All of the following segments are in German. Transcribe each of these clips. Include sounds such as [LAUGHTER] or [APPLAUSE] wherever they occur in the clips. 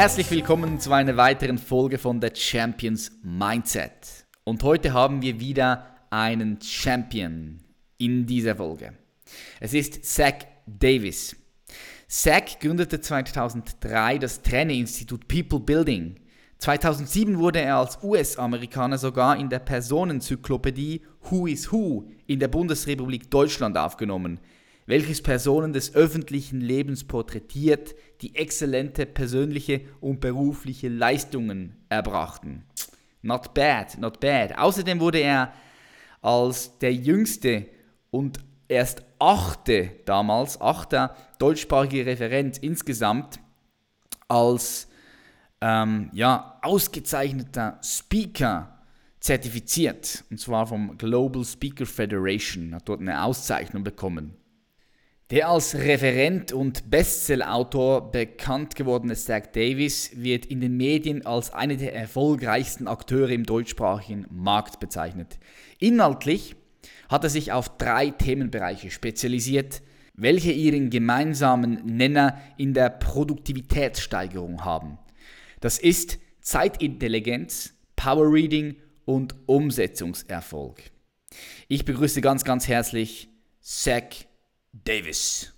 Herzlich willkommen zu einer weiteren Folge von The Champions Mindset. Und heute haben wir wieder einen Champion in dieser Folge. Es ist Zach Davis. Zach gründete 2003 das Trainerinstitut People Building. 2007 wurde er als US-Amerikaner sogar in der Personenzyklopädie Who is Who in der Bundesrepublik Deutschland aufgenommen, welches Personen des öffentlichen Lebens porträtiert, die exzellente persönliche und berufliche Leistungen erbrachten. Not bad, not bad. Außerdem wurde er als der jüngste und erst achte damals, achter deutschsprachige Referent insgesamt als ähm, ja, ausgezeichneter Speaker zertifiziert. Und zwar vom Global Speaker Federation, hat dort eine Auszeichnung bekommen. Der als Referent und Bestsellerautor bekannt gewordene Zach Davis wird in den Medien als einer der erfolgreichsten Akteure im deutschsprachigen Markt bezeichnet. Inhaltlich hat er sich auf drei Themenbereiche spezialisiert, welche ihren gemeinsamen Nenner in der Produktivitätssteigerung haben. Das ist Zeitintelligenz, Power Reading und Umsetzungserfolg. Ich begrüße ganz, ganz herzlich Zach Davis.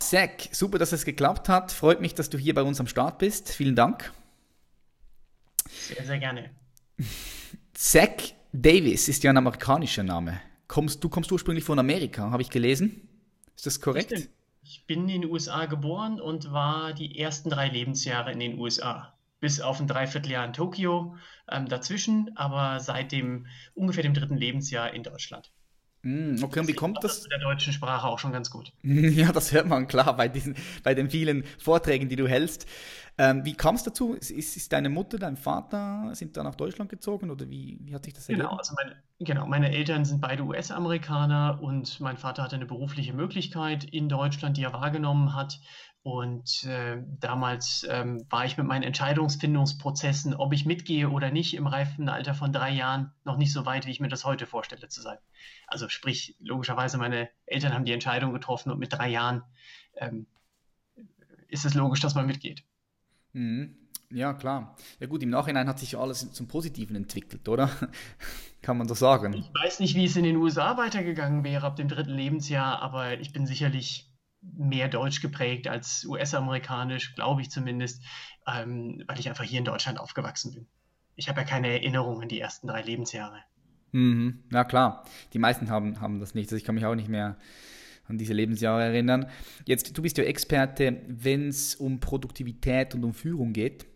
Zach, super, dass es geklappt hat. Freut mich, dass du hier bei uns am Start bist. Vielen Dank. Sehr, sehr gerne. Zach Davis ist ja ein amerikanischer Name kommst, du kommst ursprünglich von Amerika, habe ich gelesen. Ist das korrekt? Stimmt. Ich bin in den USA geboren und war die ersten drei Lebensjahre in den USA. Bis auf ein Dreivierteljahr in Tokio ähm, dazwischen, aber seit dem ungefähr dem dritten Lebensjahr in Deutschland. Mm, okay, und wie kommt das? Mit der deutschen Sprache auch schon ganz gut. [LAUGHS] Ja, das hört man klar bei, diesen, bei den vielen Vorträgen, die du hältst. Ähm, wie kam es dazu? Ist, ist, deine Mutter, dein Vater, sind da nach Deutschland gezogen oder wie, wie hat sich das ergeben? Genau, also meine, genau, meine Eltern sind beide US-Amerikaner und mein Vater hatte eine berufliche Möglichkeit in Deutschland, die er wahrgenommen hat. Und äh, damals ähm, war ich mit meinen Entscheidungsfindungsprozessen, ob ich mitgehe oder nicht, im reifen Alter von drei Jahren noch nicht so weit, wie ich mir das heute vorstelle zu sein. Also sprich, logischerweise, meine Eltern haben die Entscheidung getroffen und mit drei Jahren ähm, ist es logisch, dass man mitgeht. Mhm. Ja, klar. Ja gut, im Nachhinein hat sich alles zum Positiven entwickelt, oder? [LAUGHS] Kann man so sagen. Ich weiß nicht, wie es in den USA weitergegangen wäre ab dem dritten Lebensjahr, aber ich bin sicherlich mehr deutsch geprägt als US-amerikanisch, glaube ich zumindest, ähm, weil ich einfach hier in Deutschland aufgewachsen bin. Ich habe ja keine Erinnerung an die ersten drei Lebensjahre. Mhm, ja klar, die meisten haben, haben das nicht. Also ich kann mich auch nicht mehr an diese Lebensjahre erinnern. Jetzt, du bist ja Experte, wenn es um Produktivität und um Führung geht.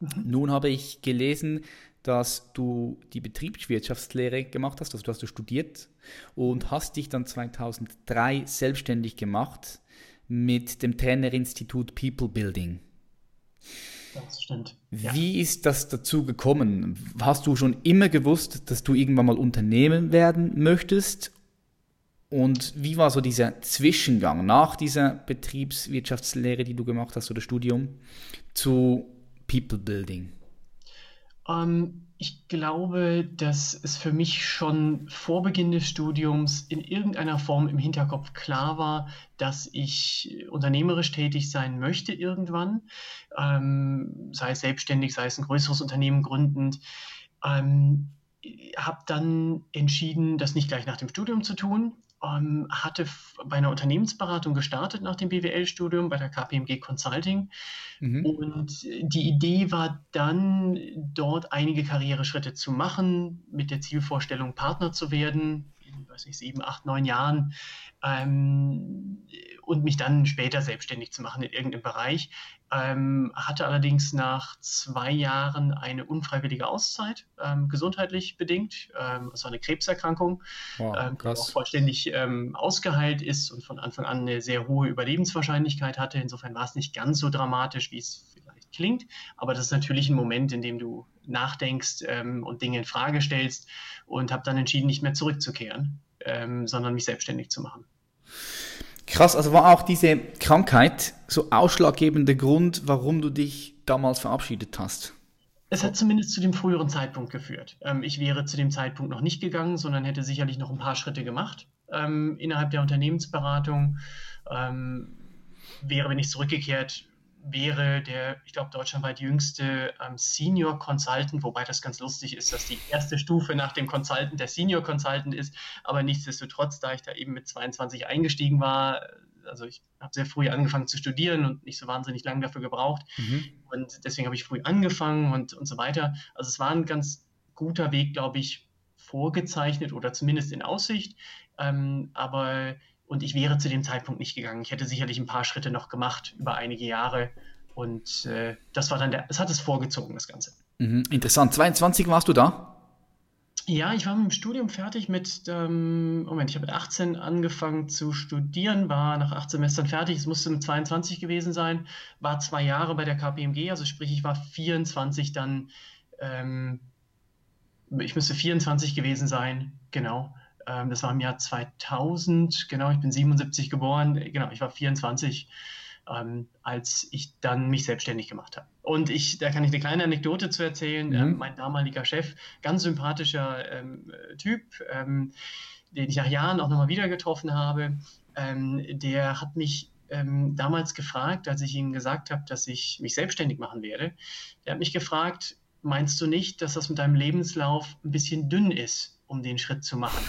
Mhm. Nun habe ich gelesen, dass du die Betriebswirtschaftslehre gemacht hast, also du hast du studiert und hast dich dann 2003 selbstständig gemacht mit dem Trainerinstitut People Building. Das stimmt. Wie ist das dazu gekommen? Hast du schon immer gewusst, dass du irgendwann mal Unternehmen werden möchtest und wie war so dieser Zwischengang nach dieser Betriebswirtschaftslehre, die du gemacht hast oder Studium, zu People Building? Ähm, ich glaube, dass es für mich schon vor Beginn des Studiums in irgendeiner Form im Hinterkopf klar war, dass ich unternehmerisch tätig sein möchte irgendwann, ähm, sei es selbstständig, sei es ein größeres Unternehmen gründend. Ähm, habe dann entschieden, das nicht gleich nach dem Studium zu tun, ähm, hatte bei einer Unternehmensberatung gestartet nach dem BWL-Studium bei der KPMG Consulting. Mhm. Und die Idee war dann, dort einige Karriereschritte zu machen, mit der Zielvorstellung, Partner zu werden, weiß nicht, sieben, acht, neun Jahren. Ähm, und mich dann später selbstständig zu machen in irgendeinem Bereich. Ähm, hatte allerdings nach zwei Jahren eine unfreiwillige Auszeit, ähm, gesundheitlich bedingt. Ähm, das war eine Krebserkrankung, wow, ähm, die auch vollständig ähm, ausgeheilt ist und von Anfang an eine sehr hohe Überlebenswahrscheinlichkeit hatte. Insofern war es nicht ganz so dramatisch, wie es klingt. Aber das ist natürlich ein Moment, in dem du nachdenkst ähm, und Dinge in Frage stellst und habe dann entschieden, nicht mehr zurückzukehren, ähm, sondern mich selbstständig zu machen. Krass, also war auch diese Krankheit so ausschlaggebender Grund, warum du dich damals verabschiedet hast? Es hat zumindest zu dem früheren Zeitpunkt geführt. Ähm, ich wäre zu dem Zeitpunkt noch nicht gegangen, sondern hätte sicherlich noch ein paar Schritte gemacht ähm, innerhalb der Unternehmensberatung. Ähm, wäre, wenn ich zurückgekehrt wäre, der, ich glaube, deutschlandweit jüngste ähm, Senior Consultant, wobei das ganz lustig ist, dass die erste Stufe nach dem Consultant der Senior Consultant ist. Aber nichtsdestotrotz, da ich da eben mit 22 eingestiegen war, also ich habe sehr früh angefangen zu studieren und nicht so wahnsinnig lange dafür gebraucht. Mhm. Und deswegen habe ich früh angefangen und, und so weiter. Also es war ein ganz guter Weg, glaube ich, vorgezeichnet oder zumindest in Aussicht. Ähm, aber und ich wäre zu dem Zeitpunkt nicht gegangen. Ich hätte sicherlich ein paar Schritte noch gemacht über einige Jahre. Und äh, das war dann der, es hat es vorgezogen, das Ganze. Mhm, interessant. 22 warst du da? Ja, ich war mit dem Studium fertig mit, ähm, Moment, ich habe mit 18 angefangen zu studieren, war nach acht Semestern fertig, es musste mit 22 gewesen sein, war zwei Jahre bei der KPMG, also sprich, ich war 24 dann, ähm, ich müsste 24 gewesen sein, genau. Ähm, das war im Jahr 2000, genau, ich bin 77 geboren, genau, ich war 24 ähm, als ich dann mich selbstständig gemacht habe. Und ich, da kann ich eine kleine Anekdote zu erzählen. Mhm. Ähm, mein damaliger Chef, ganz sympathischer ähm, Typ, ähm, den ich nach Jahren auch nochmal wieder getroffen habe, ähm, der hat mich damals gefragt, als ich ihm gesagt habe, dass ich mich selbstständig machen werde. Der hat mich gefragt, meinst du nicht, dass das mit deinem Lebenslauf ein bisschen dünn ist, um den Schritt zu machen?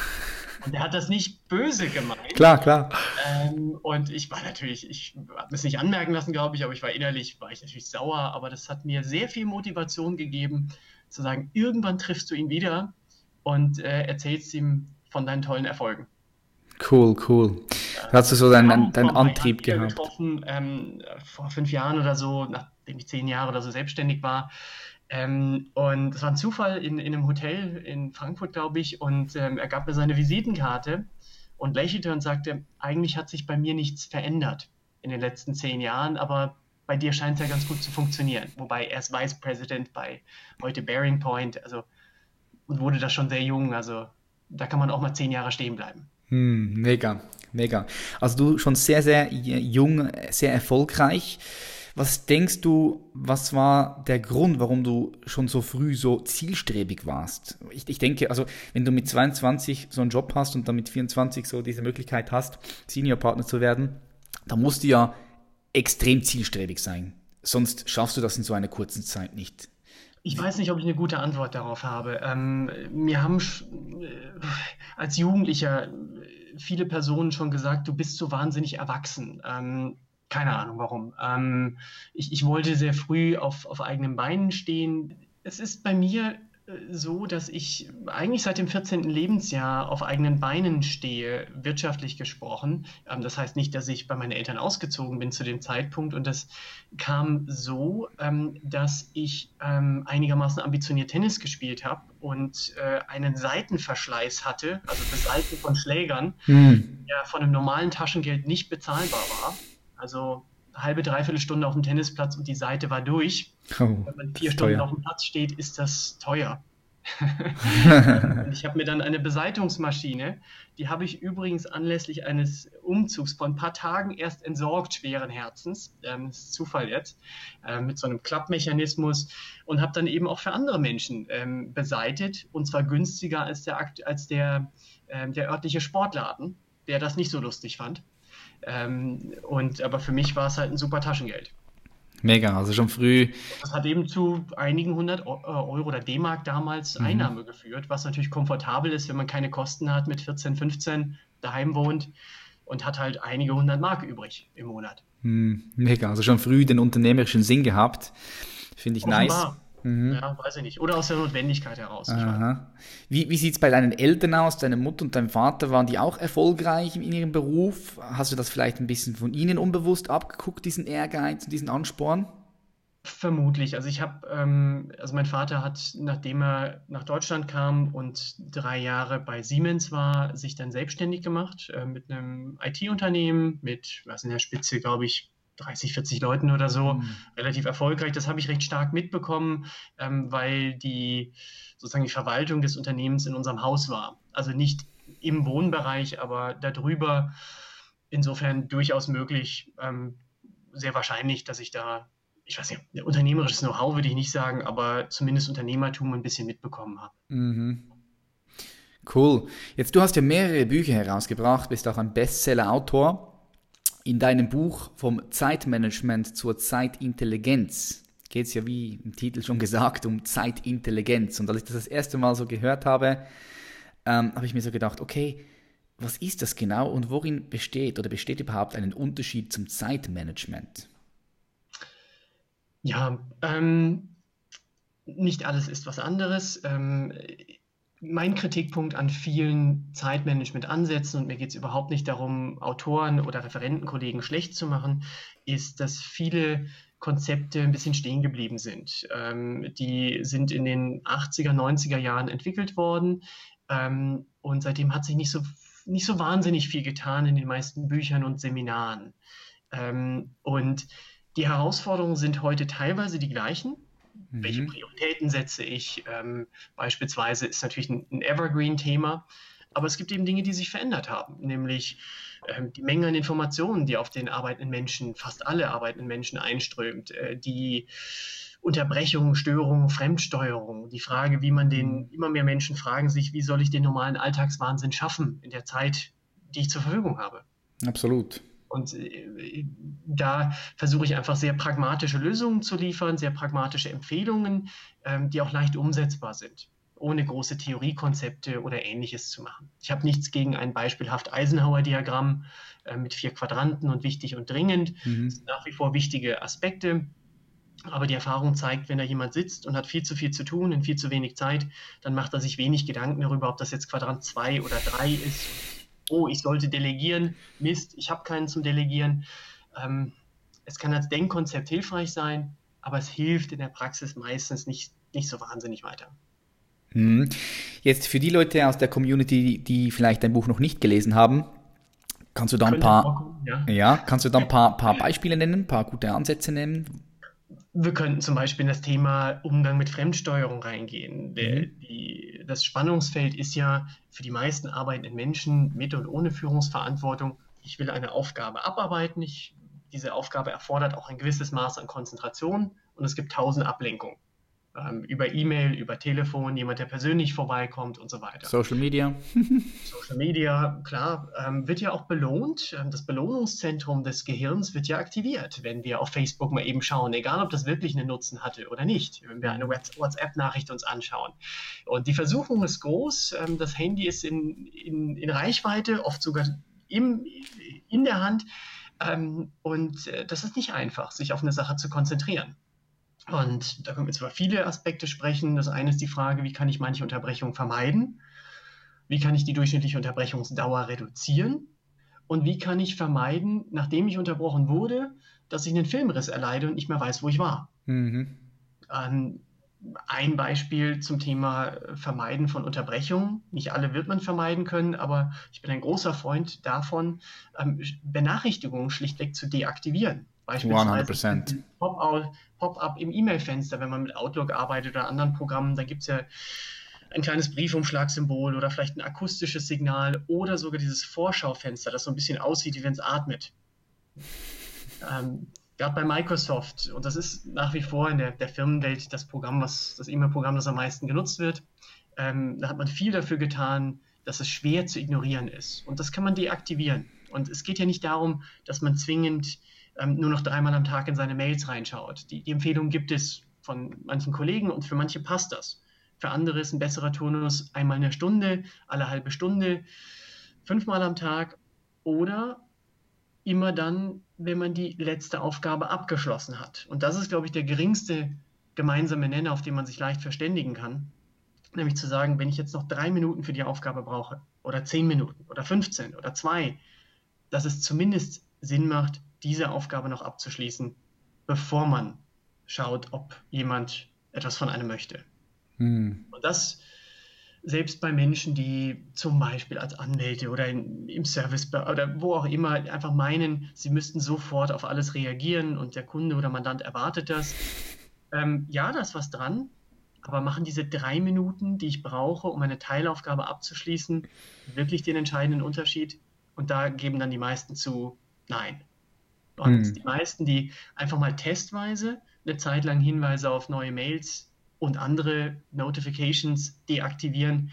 Und er hat das nicht böse gemeint. Klar, klar. Ähm, und ich war natürlich, ich habe es nicht anmerken lassen, glaube ich, aber ich war innerlich, war ich natürlich sauer, aber das hat mir sehr viel Motivation gegeben, zu sagen, irgendwann triffst du ihn wieder und äh, erzählst ihm von deinen tollen Erfolgen. Cool, cool. Hast du so deinen, deinen Antrieb gehabt? getroffen, ähm, vor fünf Jahren oder so, nachdem ich zehn Jahre oder so selbstständig war. Ähm, und es war ein Zufall in, in einem Hotel in Frankfurt, glaube ich, und ähm, er gab mir seine Visitenkarte und lächelte und sagte, eigentlich hat sich bei mir nichts verändert in den letzten zehn Jahren, aber bei dir scheint es ja ganz gut zu funktionieren. Wobei er ist Vice President bei heute Bearing Point, also und wurde da schon sehr jung, also da kann man auch mal zehn Jahre stehen bleiben. Hm, mega, mega. Also du schon sehr, sehr jung, sehr erfolgreich. Was denkst du, was war der Grund, warum du schon so früh so zielstrebig warst? Ich, ich denke, also wenn du mit 22 so einen Job hast und dann mit 24 so diese Möglichkeit hast, Senior-Partner zu werden, dann musst du ja extrem zielstrebig sein. Sonst schaffst du das in so einer kurzen Zeit nicht. Ich weiß nicht, ob ich eine gute Antwort darauf habe. Ähm, mir haben äh, als Jugendlicher viele Personen schon gesagt, du bist so wahnsinnig erwachsen. Ähm, keine Ahnung warum. Ähm, ich, ich wollte sehr früh auf, auf eigenen Beinen stehen. Es ist bei mir äh, so, dass ich eigentlich seit dem 14. Lebensjahr auf eigenen Beinen stehe, wirtschaftlich gesprochen. Ähm, das heißt nicht, dass ich bei meinen Eltern ausgezogen bin zu dem Zeitpunkt. Und das kam so, ähm, dass ich ähm, einigermaßen ambitioniert Tennis gespielt habe und äh, einen Seitenverschleiß hatte, also Besalten von Schlägern, hm. der von einem normalen Taschengeld nicht bezahlbar war. Also halbe, dreiviertel Stunde auf dem Tennisplatz und die Seite war durch. Oh, Wenn man vier Stunden teuer. auf dem Platz steht, ist das teuer. [LAUGHS] ich habe mir dann eine Beseitungsmaschine, die habe ich übrigens anlässlich eines Umzugs von ein paar Tagen erst entsorgt, schweren Herzens, ähm, das ist Zufall jetzt, äh, mit so einem Klappmechanismus und habe dann eben auch für andere Menschen ähm, beseitet und zwar günstiger als der, als der, äh, der örtliche Sportladen, der das nicht so lustig fand. Ähm, und, aber für mich war es halt ein super Taschengeld. Mega, also schon früh. Das hat eben zu einigen hundert äh, Euro oder D-Mark damals mhm. Einnahme geführt, was natürlich komfortabel ist, wenn man keine Kosten hat, mit 14, 15 daheim wohnt und hat halt einige hundert Mark übrig im Monat. Mhm, mega, also schon früh den unternehmerischen Sinn gehabt. Finde ich Offenbar. nice. Mhm. Ja, weiß ich nicht. Oder aus der Notwendigkeit heraus. Wie, wie sieht es bei deinen Eltern aus? Deine Mutter und dein Vater, waren die auch erfolgreich in ihrem Beruf? Hast du das vielleicht ein bisschen von ihnen unbewusst abgeguckt, diesen Ehrgeiz und diesen Ansporn? Vermutlich. Also ich habe, ähm, also mein Vater hat, nachdem er nach Deutschland kam und drei Jahre bei Siemens war, sich dann selbstständig gemacht äh, mit einem IT-Unternehmen mit, was in der Spitze, glaube ich, 30, 40 Leuten oder so, mhm. relativ erfolgreich. Das habe ich recht stark mitbekommen, ähm, weil die sozusagen die Verwaltung des Unternehmens in unserem Haus war. Also nicht im Wohnbereich, aber darüber. Insofern durchaus möglich, ähm, sehr wahrscheinlich, dass ich da, ich weiß nicht, unternehmerisches Know-how würde ich nicht sagen, aber zumindest Unternehmertum ein bisschen mitbekommen habe. Mhm. Cool. Jetzt, du hast ja mehrere Bücher herausgebracht, bist auch ein Bestseller-Autor. In deinem Buch vom Zeitmanagement zur Zeitintelligenz geht es ja, wie im Titel schon gesagt, um Zeitintelligenz. Und als ich das das erste Mal so gehört habe, ähm, habe ich mir so gedacht, okay, was ist das genau und worin besteht oder besteht überhaupt ein Unterschied zum Zeitmanagement? Ja, ähm, nicht alles ist was anderes. Ähm, mein Kritikpunkt an vielen Zeitmanagement-Ansätzen, und mir geht es überhaupt nicht darum, Autoren oder Referentenkollegen schlecht zu machen, ist, dass viele Konzepte ein bisschen stehen geblieben sind. Ähm, die sind in den 80er, 90er Jahren entwickelt worden ähm, und seitdem hat sich nicht so, nicht so wahnsinnig viel getan in den meisten Büchern und Seminaren. Ähm, und die Herausforderungen sind heute teilweise die gleichen, Mhm. Welche Prioritäten setze ich? Ähm, beispielsweise ist natürlich ein, ein Evergreen-Thema. Aber es gibt eben Dinge, die sich verändert haben, nämlich ähm, die Menge an Informationen, die auf den arbeitenden Menschen, fast alle arbeitenden Menschen einströmt, äh, die Unterbrechungen, Störungen, Fremdsteuerung, die Frage, wie man den, mhm. immer mehr Menschen fragen sich, wie soll ich den normalen Alltagswahnsinn schaffen in der Zeit, die ich zur Verfügung habe. Absolut. Und äh, da versuche ich einfach sehr pragmatische Lösungen zu liefern, sehr pragmatische Empfehlungen, ähm, die auch leicht umsetzbar sind, ohne große Theoriekonzepte oder ähnliches zu machen. Ich habe nichts gegen ein beispielhaft Eisenhower-Diagramm äh, mit vier Quadranten und wichtig und dringend. Mhm. Das sind nach wie vor wichtige Aspekte. Aber die Erfahrung zeigt, wenn da jemand sitzt und hat viel zu viel zu tun in viel zu wenig Zeit, dann macht er sich wenig Gedanken darüber, ob das jetzt Quadrant 2 oder 3 ist oh, ich sollte delegieren, Mist, ich habe keinen zum Delegieren. Ähm, es kann als Denkkonzept hilfreich sein, aber es hilft in der Praxis meistens nicht, nicht so wahnsinnig weiter. Hm. Jetzt für die Leute aus der Community, die vielleicht dein Buch noch nicht gelesen haben, kannst du da ein paar, ja. ja. kannst du da ein [LAUGHS] paar, paar Beispiele nennen, ein paar gute Ansätze nennen, wir könnten zum Beispiel in das Thema Umgang mit Fremdsteuerung reingehen. Der, mhm. die, das Spannungsfeld ist ja für die meisten arbeitenden Menschen mit und ohne Führungsverantwortung. Ich will eine Aufgabe abarbeiten. Ich, diese Aufgabe erfordert auch ein gewisses Maß an Konzentration und es gibt tausend Ablenkungen über E-Mail, über Telefon, jemand, der persönlich vorbeikommt und so weiter. Social Media. [LAUGHS] Social Media, klar, ähm, wird ja auch belohnt. Ähm, das Belohnungszentrum des Gehirns wird ja aktiviert, wenn wir auf Facebook mal eben schauen, egal ob das wirklich einen Nutzen hatte oder nicht, wenn wir eine WhatsApp-Nachricht uns anschauen. Und die Versuchung ist groß, ähm, das Handy ist in, in, in Reichweite, oft sogar im, in der Hand. Ähm, und äh, das ist nicht einfach, sich auf eine Sache zu konzentrieren. Und da können wir jetzt über viele Aspekte sprechen. Das eine ist die Frage, wie kann ich manche Unterbrechungen vermeiden? Wie kann ich die durchschnittliche Unterbrechungsdauer reduzieren? Und wie kann ich vermeiden, nachdem ich unterbrochen wurde, dass ich einen Filmriss erleide und nicht mehr weiß, wo ich war? Mhm. Ähm, ein Beispiel zum Thema Vermeiden von Unterbrechungen. Nicht alle wird man vermeiden können, aber ich bin ein großer Freund davon, ähm, Benachrichtigungen schlichtweg zu deaktivieren. Beispielsweise 100%. Pop-up im E-Mail-Fenster, wenn man mit Outlook arbeitet oder anderen Programmen, da gibt es ja ein kleines Briefumschlagsymbol oder vielleicht ein akustisches Signal oder sogar dieses Vorschaufenster, das so ein bisschen aussieht, wie wenn es atmet. Ähm, Gerade bei Microsoft, und das ist nach wie vor in der, der Firmenwelt das Programm, was das E-Mail-Programm, das am meisten genutzt wird, ähm, da hat man viel dafür getan, dass es schwer zu ignorieren ist. Und das kann man deaktivieren. Und es geht ja nicht darum, dass man zwingend ähm, nur noch dreimal am Tag in seine Mails reinschaut. Die, die Empfehlung gibt es von manchen Kollegen und für manche passt das. Für andere ist ein besserer Turnus einmal eine Stunde, alle halbe Stunde, fünfmal am Tag oder immer dann, wenn man die letzte Aufgabe abgeschlossen hat. Und das ist, glaube ich, der geringste gemeinsame Nenner, auf den man sich leicht verständigen kann. Nämlich zu sagen, wenn ich jetzt noch drei Minuten für die Aufgabe brauche oder zehn Minuten oder 15 oder zwei, dass es zumindest Sinn macht, diese Aufgabe noch abzuschließen, bevor man schaut, ob jemand etwas von einem möchte. Hm. Und das selbst bei Menschen, die zum Beispiel als Anwälte oder in, im Service oder wo auch immer einfach meinen, sie müssten sofort auf alles reagieren und der Kunde oder Mandant erwartet das. Ähm, ja, da ist was dran, aber machen diese drei Minuten, die ich brauche, um eine Teilaufgabe abzuschließen, wirklich den entscheidenden Unterschied? Und da geben dann die meisten zu, nein. Und hm. die meisten, die einfach mal testweise eine Zeit lang Hinweise auf neue Mails und andere Notifications deaktivieren,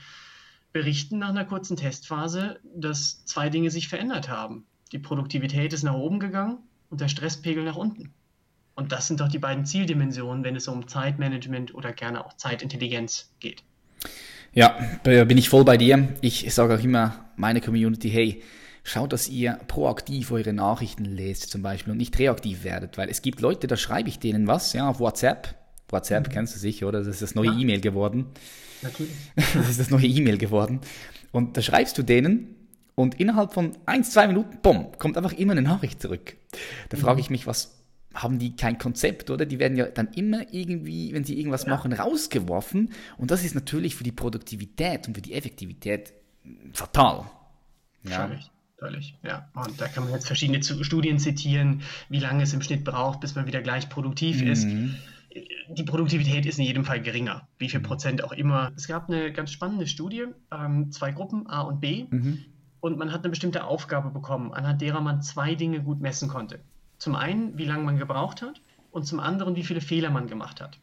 berichten nach einer kurzen Testphase, dass zwei Dinge sich verändert haben. Die Produktivität ist nach oben gegangen und der Stresspegel nach unten. Und das sind doch die beiden Zieldimensionen, wenn es um Zeitmanagement oder gerne auch Zeitintelligenz geht. Ja, bin ich voll bei dir. Ich sage auch immer meine Community, hey, schaut, dass ihr proaktiv eure Nachrichten lest zum Beispiel und nicht reaktiv werdet, weil es gibt Leute, da schreibe ich denen was, ja, auf WhatsApp. WhatsApp mhm. kennst du sicher, oder? Das ist das neue ja. E-Mail geworden. Natürlich. [LAUGHS] Das ist das neue E-Mail geworden. Und da schreibst du denen und innerhalb von ein, zwei Minuten, bumm, kommt einfach immer eine Nachricht zurück. Da mhm. frage ich mich, was haben die kein Konzept, oder? Die werden ja dann immer irgendwie, wenn sie irgendwas ja. machen, rausgeworfen. Und das ist natürlich für die Produktivität und für die Effektivität fatal. Ja. Völlig, völlig, ja. Und da kann man jetzt verschiedene Studien zitieren, wie lange es im Schnitt braucht, bis man wieder gleich produktiv mhm. ist. Die Produktivität ist in jedem Fall geringer, wie viel. Prozent auch immer. Es gab eine ganz spannende Studie, ähm, zwei Gruppen, A und B, mhm. und man hat eine bestimmte Aufgabe bekommen, anhand derer man zwei Dinge gut messen konnte. Zum einen, wie lange man gebraucht hat und zum anderen, wie viele Fehler man gemacht hat.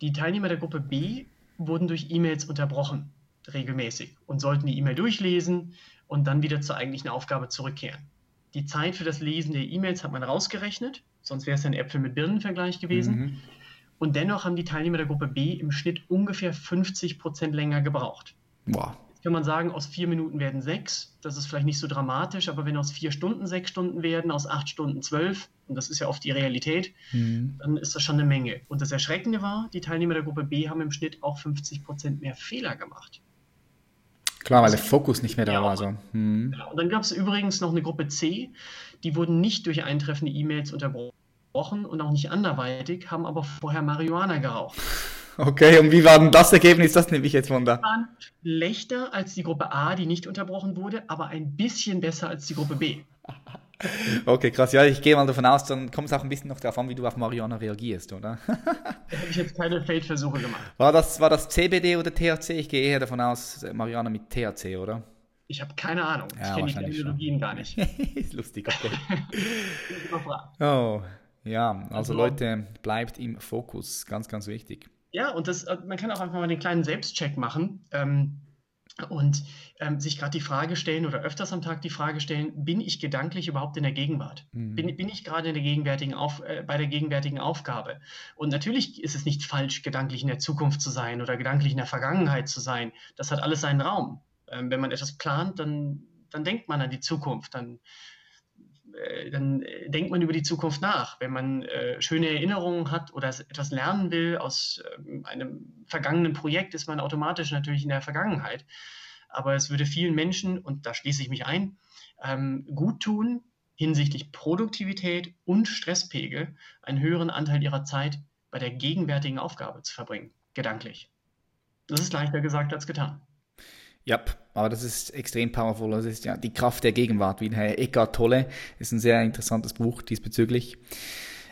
Die Teilnehmer der Gruppe B wurden durch E-Mails unterbrochen, regelmäßig, und sollten die E-Mail durchlesen und dann wieder zur eigentlichen Aufgabe zurückkehren. Die Zeit für das Lesen der E-Mails hat man rausgerechnet, sonst wäre es ein Äpfel mit Birnen-Vergleich gewesen. Mhm. Und dennoch haben die Teilnehmer der Gruppe B im Schnitt ungefähr 50 Prozent länger gebraucht. Wow kann man sagen, aus vier Minuten werden sechs. Das ist vielleicht nicht so dramatisch, aber wenn aus vier Stunden sechs Stunden werden, aus acht Stunden zwölf, und das ist ja oft die Realität, mhm. dann ist das schon eine Menge. Und das Erschreckende war, die Teilnehmer der Gruppe B haben im Schnitt auch 50 Prozent mehr Fehler gemacht. Klar, weil der Fokus nicht mehr da ja, war. So. Mhm. Ja, und dann gab es übrigens noch eine Gruppe C, die wurden nicht durch eintreffende E-Mails unterbrochen und auch nicht anderweitig, haben aber vorher Marihuana geraucht. [LAUGHS] Okay, und wie war denn das Ergebnis? Das nehme ich jetzt von da. Waren schlechter als die Gruppe A, die nicht unterbrochen wurde, aber ein bisschen besser als die Gruppe B. [LAUGHS] Okay, krass. Ja, ich gehe mal davon aus, dann kommt es auch ein bisschen noch darauf an, wie du auf Marihuana reagierst, oder? [LAUGHS] da habe ich jetzt keine Feldversuche gemacht. War das, war das CBD oder THC? Ich gehe eher davon aus, Marihuana mit THC, oder? Ich habe keine Ahnung. Ja, ich kenne die Technologien gar nicht. [LAUGHS] ist lustig, okay. [LAUGHS] oh, ja, also, also Leute, bleibt im Fokus. Ganz, ganz wichtig. Ja, und das, äh, man kann auch einfach mal den kleinen Selbstcheck machen ähm, und ähm, sich gerade die Frage stellen oder öfters am Tag die Frage stellen, bin ich gedanklich überhaupt in der Gegenwart? Mhm. Bin, bin ich gerade in der gegenwärtigen Auf, äh, bei der gegenwärtigen Aufgabe? Und natürlich ist es nicht falsch, gedanklich in der Zukunft zu sein oder gedanklich in der Vergangenheit zu sein. Das hat alles seinen Raum. Ähm, wenn man etwas plant, dann, dann denkt man an die Zukunft, dann dann äh, denkt man über die Zukunft nach. Wenn man äh, schöne Erinnerungen hat oder etwas lernen will aus äh, einem vergangenen Projekt, ist man automatisch natürlich in der Vergangenheit. Aber es würde vielen Menschen, und da schließe ich mich ein, ähm, gut tun, hinsichtlich Produktivität und Stresspegel einen höheren Anteil ihrer Zeit bei der gegenwärtigen Aufgabe zu verbringen, gedanklich. Das ist leichter gesagt als getan. Ja, aber das ist extrem powerful. Das ist ja die Kraft der Gegenwart, wie Herr Eckhart Tolle. Ist ein sehr interessantes Buch diesbezüglich.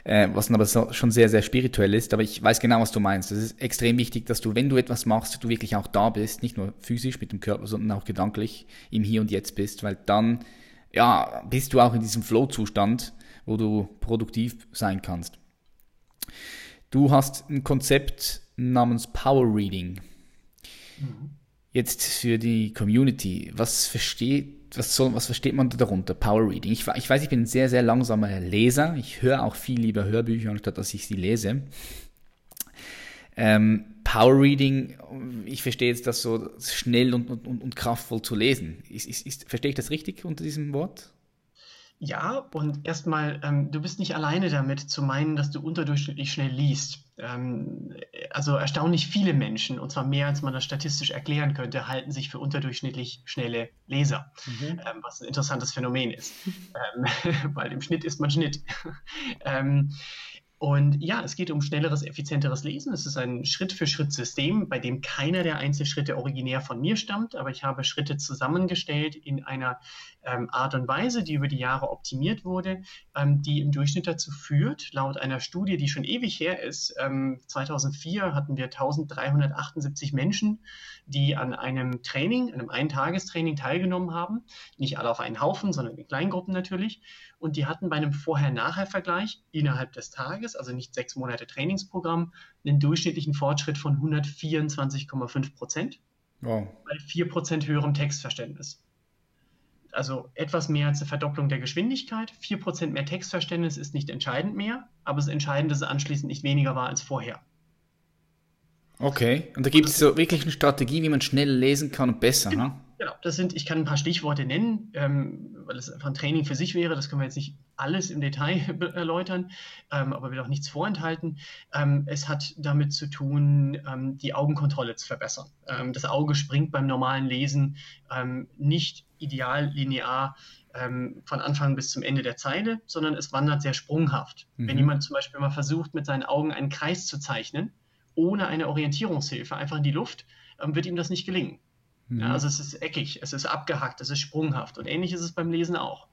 Äh, was dann aber so, schon sehr, sehr spirituell ist. Aber ich weiß genau, was du meinst. Es ist extrem wichtig, dass du, wenn du etwas machst, du wirklich auch da bist. Nicht nur physisch mit dem Körper, sondern auch gedanklich im Hier und Jetzt bist. Weil dann, ja, bist du auch in diesem Flow-Zustand, wo du produktiv sein kannst. Du hast ein Konzept namens Power Reading. Mhm. Jetzt für die Community, was versteht, was soll, was versteht man darunter? Power Reading. Ich, ich weiß, ich bin ein sehr, sehr langsamer Leser. Ich höre auch viel lieber Hörbücher, anstatt dass ich sie lese. Ähm, Power Reading, ich verstehe jetzt das so schnell und, und, und kraftvoll zu lesen. Ist, ist, ist, verstehe ich das richtig unter diesem Wort? Ja, und erstmal, ähm, du bist nicht alleine damit zu meinen, dass du unterdurchschnittlich schnell liest. Ähm, also erstaunlich viele Menschen, und zwar mehr als man das statistisch erklären könnte, halten sich für unterdurchschnittlich schnelle Leser, mhm. ähm, was ein interessantes Phänomen ist, [LAUGHS] ähm, [LAUGHS] weil im Schnitt ist man Schnitt. [LAUGHS] Ähm, Und ja, es geht um schnelleres, effizienteres Lesen. Es ist ein Schritt-für-Schritt-System, bei dem keiner der Einzelschritte originär von mir stammt, aber ich habe Schritte zusammengestellt in einer ähm, Art und Weise, die über die Jahre optimiert wurde, ähm, die im Durchschnitt dazu führt, laut einer Studie, die schon ewig her ist, ähm, 2004 hatten wir 1378 Menschen, die an einem Training, einem Eintagestraining teilgenommen haben. Nicht alle auf einen Haufen, sondern in Kleingruppen natürlich. Und die hatten bei einem Vorher-Nachher-Vergleich innerhalb des Tages, also nicht sechs Monate Trainingsprogramm, einen durchschnittlichen Fortschritt von 124,5 Prozent. Wow. Bei 4 Prozent höherem Textverständnis also etwas mehr als eine Verdopplung der Geschwindigkeit. 4% mehr Textverständnis ist nicht entscheidend mehr, aber es ist entscheidend, dass es anschließend nicht weniger war als vorher. Okay, und da gibt es so wirklich eine Strategie, wie man schnell lesen kann und besser, ne? Genau, das sind, ich kann ein paar Stichworte nennen, ähm, weil es einfach ein Training für sich wäre. Das können wir jetzt nicht alles im Detail [LAUGHS] erläutern, ähm, aber will auch nichts vorenthalten. Ähm, es hat damit zu tun, ähm, die Augenkontrolle zu verbessern. Ähm, das Auge springt beim normalen Lesen ähm, nicht ideal linear von Anfang bis zum Ende der Zeile, sondern es wandert sehr sprunghaft. Mhm. Wenn jemand zum Beispiel mal versucht, mit seinen Augen einen Kreis zu zeichnen, ohne eine Orientierungshilfe, einfach in die Luft, wird ihm das nicht gelingen. Mhm. Ja, also es ist eckig, es ist abgehackt, es ist sprunghaft und ähnlich ist es beim Lesen auch.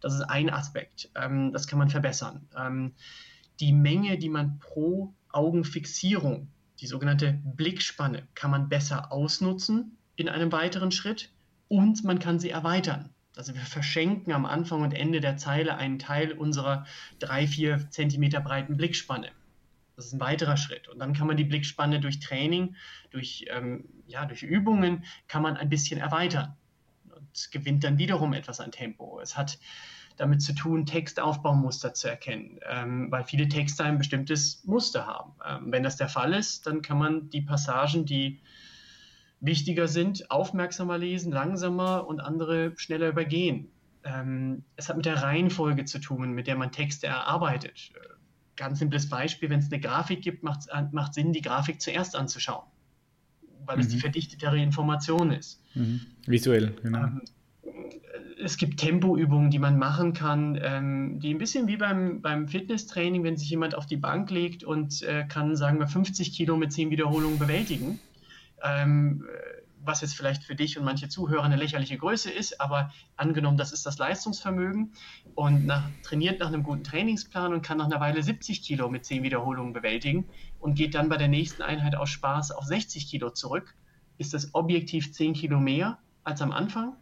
Das ist ein Aspekt, ähm, das kann man verbessern. Ähm, die Menge, die man pro Augenfixierung, die sogenannte Blickspanne, kann man besser ausnutzen in einem weiteren Schritt und man kann sie erweitern. Also wir verschenken am Anfang und Ende der Zeile einen Teil unserer drei, vier Zentimeter breiten Blickspanne. Das ist ein weiterer Schritt. Und dann kann man die Blickspanne durch Training, durch, ähm, ja, durch Übungen, kann man ein bisschen erweitern und gewinnt dann wiederum etwas an Tempo. Es hat damit zu tun, Textaufbaumuster zu erkennen, ähm, weil viele Texte ein bestimmtes Muster haben. Ähm, wenn das der Fall ist, dann kann man die Passagen, die wichtiger sind, aufmerksamer lesen, langsamer und andere schneller übergehen. Ähm, es hat mit der Reihenfolge zu tun, mit der man Texte erarbeitet ganz simples Beispiel, wenn es eine Grafik gibt, macht es Sinn, die Grafik zuerst anzuschauen, weil mhm. es die verdichtetere Information ist. Mhm. Visuell, genau. Ähm, es gibt Tempoübungen, die man machen kann, ähm, die ein bisschen wie beim, beim Fitnesstraining, wenn sich jemand auf die Bank legt und äh, kann, sagen wir, 50 Kilo mit 10 Wiederholungen bewältigen. Ähm, was jetzt vielleicht für dich und manche Zuhörer eine lächerliche Größe ist, aber angenommen, das ist das Leistungsvermögen und nach, trainiert nach einem guten Trainingsplan und kann nach einer Weile 70 Kilo mit 10 Wiederholungen bewältigen und geht dann bei der nächsten Einheit aus Spaß auf 60 Kilo zurück, ist das objektiv 10 Kilo mehr als am Anfang,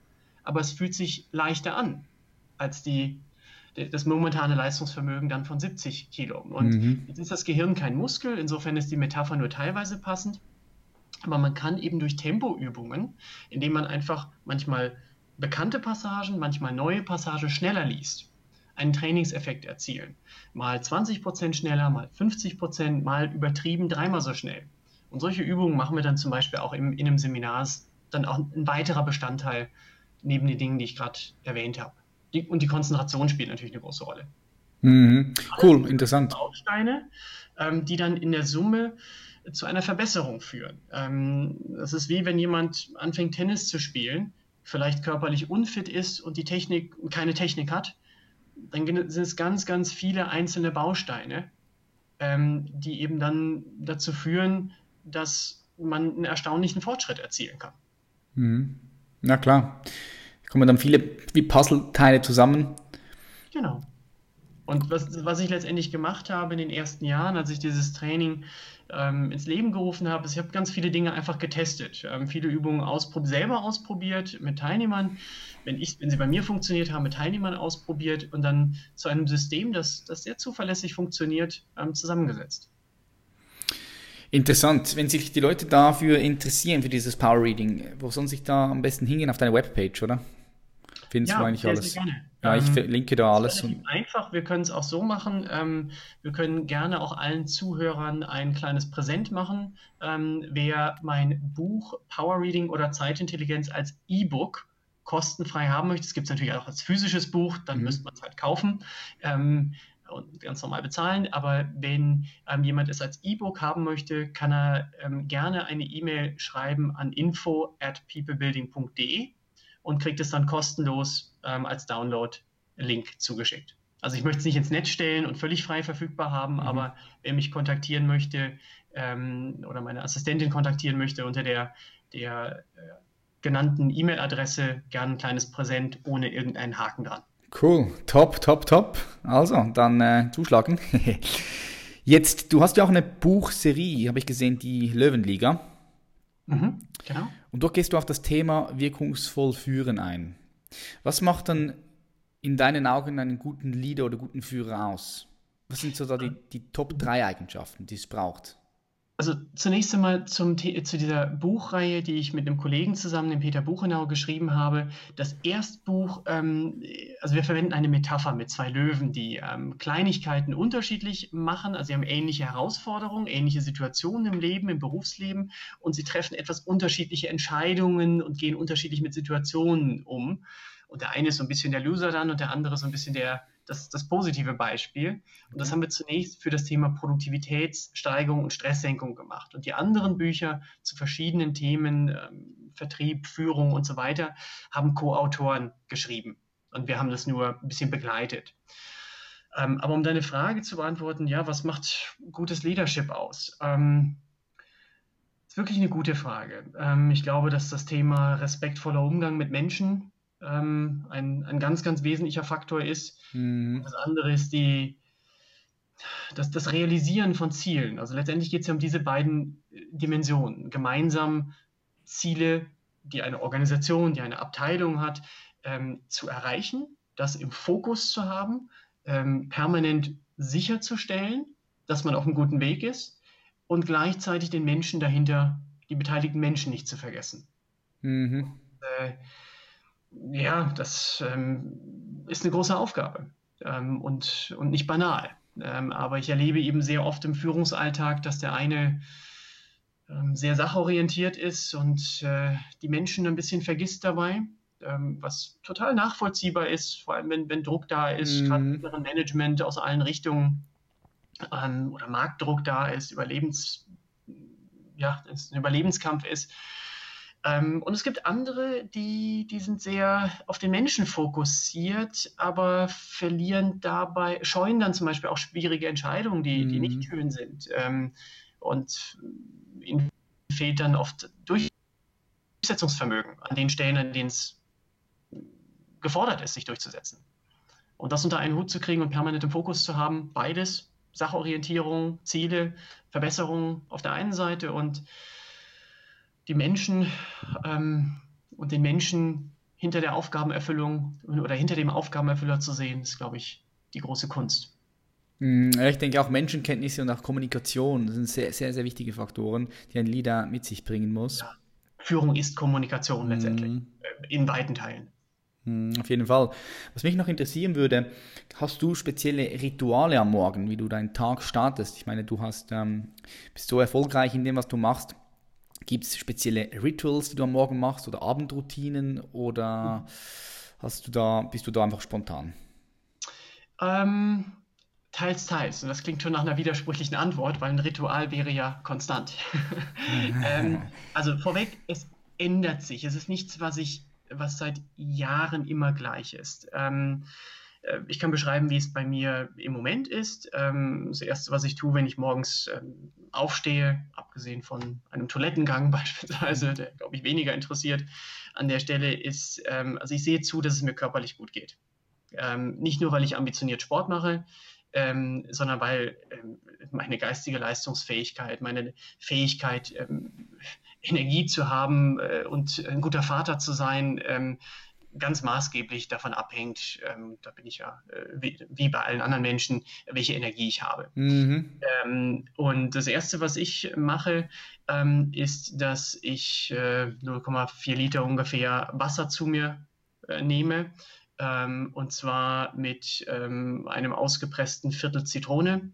aber es fühlt sich leichter an als die, das momentane Leistungsvermögen dann von 70 Kilo. Und mhm. jetzt ist das Gehirn kein Muskel, insofern ist die Metapher nur teilweise passend. Aber man kann eben durch Tempoübungen, indem man einfach manchmal bekannte Passagen, manchmal neue Passagen schneller liest, einen Trainingseffekt erzielen. Mal 20% schneller, mal 50%, mal übertrieben dreimal so schnell. Und solche Übungen machen wir dann zum Beispiel auch im, in einem Seminar, ist dann auch ein weiterer Bestandteil neben den Dingen, die ich gerade erwähnt habe. Die, und die Konzentration spielt natürlich eine große Rolle. Mhm. Cool, interessant. Bausteine, ähm, die dann in der Summe zu einer Verbesserung führen. Ähm, das ist wie wenn jemand anfängt, Tennis zu spielen, vielleicht körperlich unfit ist und die Technik keine Technik hat. Dann sind es ganz, ganz viele einzelne Bausteine, ähm, die eben dann dazu führen, dass man einen erstaunlichen Fortschritt erzielen kann. Mhm. Na klar. Da kommen dann viele wie Puzzleteile zusammen. Genau. Und was, was ich letztendlich gemacht habe in den ersten Jahren, als ich dieses Training ähm, ins Leben gerufen habe, ist, ich habe ganz viele Dinge einfach getestet, ähm, viele Übungen ausprob selber ausprobiert mit Teilnehmern, wenn, ich, wenn sie bei mir funktioniert haben, mit Teilnehmern ausprobiert und dann zu einem System, das, das sehr zuverlässig funktioniert, ähm, zusammengesetzt. Interessant. Wenn sich die Leute dafür interessieren, für dieses Power Reading, wo sollen sich da am besten hingehen? Auf deine Webpage, oder? Findest ja, du eigentlich alles? Sehr gerne. Ja, ich ähm, verlinke da alles. Einfach, wir können es auch so machen. Ähm, wir können gerne auch allen Zuhörern ein kleines Präsent machen. Ähm, wer mein Buch Power Reading oder Zeitintelligenz als E-Book kostenfrei haben möchte, es gibt es natürlich auch als physisches Buch, dann mhm. müsste man es halt kaufen und ganz normal bezahlen. Aber wenn ähm, jemand es als E-Book haben möchte, kann er ähm, gerne eine E-Mail schreiben an info at peoplebuilding.de und kriegt es dann kostenlos ähm, als Download-Link zugeschickt. Also ich möchte es nicht ins Netz stellen und völlig frei verfügbar haben, mhm. aber wer mich kontaktieren möchte ähm, oder meine Assistentin kontaktieren möchte unter der, der äh, genannten E-Mail-Adresse, gern ein kleines Präsent ohne irgendeinen Haken dran. Cool, top, top, top. Also, dann äh, zuschlagen. [LAUGHS] Jetzt, du hast ja auch eine Buchserie, habe ich gesehen, die Löwenliga. Mhm, genau. Und dort gehst du auf das Thema wirkungsvoll führen ein. Was macht dann in deinen Augen einen guten Leader oder guten Führer aus? Was sind so da die, die Top 3 Eigenschaften, die es braucht? Also zunächst einmal zum, zu dieser Buchreihe, die ich mit einem Kollegen zusammen, dem Peter Buchenau, geschrieben habe. Das Erstbuch, ähm, also wir verwenden eine Metapher mit zwei Löwen, die ähm, Kleinigkeiten unterschiedlich machen. Also sie haben ähnliche Herausforderungen, ähnliche Situationen im Leben, im Berufsleben und sie treffen etwas unterschiedliche Entscheidungen und gehen unterschiedlich mit Situationen um. Und der eine ist so ein bisschen der Loser dann und der andere so ein bisschen der, das, das positive Beispiel. Und das haben wir zunächst für das Thema Produktivitätssteigerung und Stresssenkung gemacht. Und die anderen Bücher zu verschiedenen Themen, ähm, Vertrieb, Führung und so weiter, haben Co-Autoren geschrieben. Und wir haben das nur ein bisschen begleitet. Ähm, aber um deine Frage zu beantworten, ja, was macht gutes Leadership aus? Ähm, ist wirklich eine gute Frage. Ähm, ich glaube, dass das Thema respektvoller Umgang mit Menschen ähm, ein, ein ganz, ganz wesentlicher Faktor ist. Mhm. Das andere ist die, das, das Realisieren von Zielen. Also letztendlich geht es ja um diese beiden Dimensionen. Gemeinsam Ziele, die eine Organisation, die eine Abteilung hat, ähm, zu erreichen, das im Fokus zu haben, ähm, permanent sicherzustellen, dass man auf einem guten Weg ist und gleichzeitig den Menschen dahinter, die beteiligten Menschen nicht zu vergessen. Mhm. Äh, ja, das ähm, ist eine große Aufgabe ähm, und, und nicht banal. Ähm, aber ich erlebe eben sehr oft im Führungsalltag, dass der eine ähm, sehr sachorientiert ist und äh, die Menschen ein bisschen vergisst dabei, ähm, was total nachvollziehbar ist, vor allem wenn, wenn Druck da ist, mhm. gerade mittleren Management aus allen Richtungen ähm, oder Marktdruck da ist, Überlebens, ja, es ein Überlebenskampf ist und es gibt andere, die, die sind sehr auf den Menschen fokussiert, aber verlieren dabei, scheuen dann zum Beispiel auch schwierige Entscheidungen, die, die nicht mhm. schön sind. Ähm, und ihnen fehlt dann oft Durchsetzungsvermögen an den Stellen, an denen es gefordert ist, sich durchzusetzen. Und das unter einen Hut zu kriegen und permanent im Fokus zu haben, beides, Sachorientierung, Ziele, Verbesserung auf der einen Seite und die Menschen ähm, und den Menschen hinter der Aufgabenerfüllung oder hinter dem Aufgabenerfüller zu sehen, ist, glaube ich, die große Kunst. Mm, ich denke auch Menschenkenntnisse und auch Kommunikation sind sehr, sehr, sehr wichtige Faktoren, die ein Leader mit sich bringen muss. Ja. Führung ist Kommunikation letztendlich, mm. in weiten Teilen. Mm, auf jeden Fall. Was mich noch interessieren würde, hast du spezielle Rituale am Morgen, wie du deinen Tag startest? Ich meine, du hast, ähm, bist so erfolgreich in dem, was du machst. Gibt es spezielle Rituals, die du am Morgen machst oder Abendroutinen oder hast du da, bist du da einfach spontan? Ähm, teils, teils. Und das klingt schon nach einer widersprüchlichen Antwort, weil ein Ritual wäre ja konstant. [LAUGHS] ähm, also vorweg, es ändert sich. Es ist nichts, was ich, was seit Jahren immer gleich ist. Ähm, äh, ich kann beschreiben, wie es bei mir im Moment ist. Ähm, das Erste, was ich tue, wenn ich morgens ähm, aufstehe, abgesehen von einem Toilettengang [LAUGHS] beispielsweise, der, glaube ich, weniger interessiert an der Stelle, ist, ähm, also ich sehe zu, dass es mir körperlich gut geht. Nicht nur, weil ich ambitioniert Sport mache, sondern weil meine geistige Leistungsfähigkeit, meine Fähigkeit, Energie zu haben äh, und ein guter Vater zu sein, ganz maßgeblich davon abhängt, ähm, da bin ich ja äh, wie, wie, bei allen anderen Menschen, welche Energie ich habe. Mhm. Ähm, und das Erste, was ich mache, ähm, ist, dass ich äh, 0,4 Liter ungefähr Wasser zu mir äh, nehme. Ähm, und zwar mit ähm, einem ausgepressten Viertel Zitrone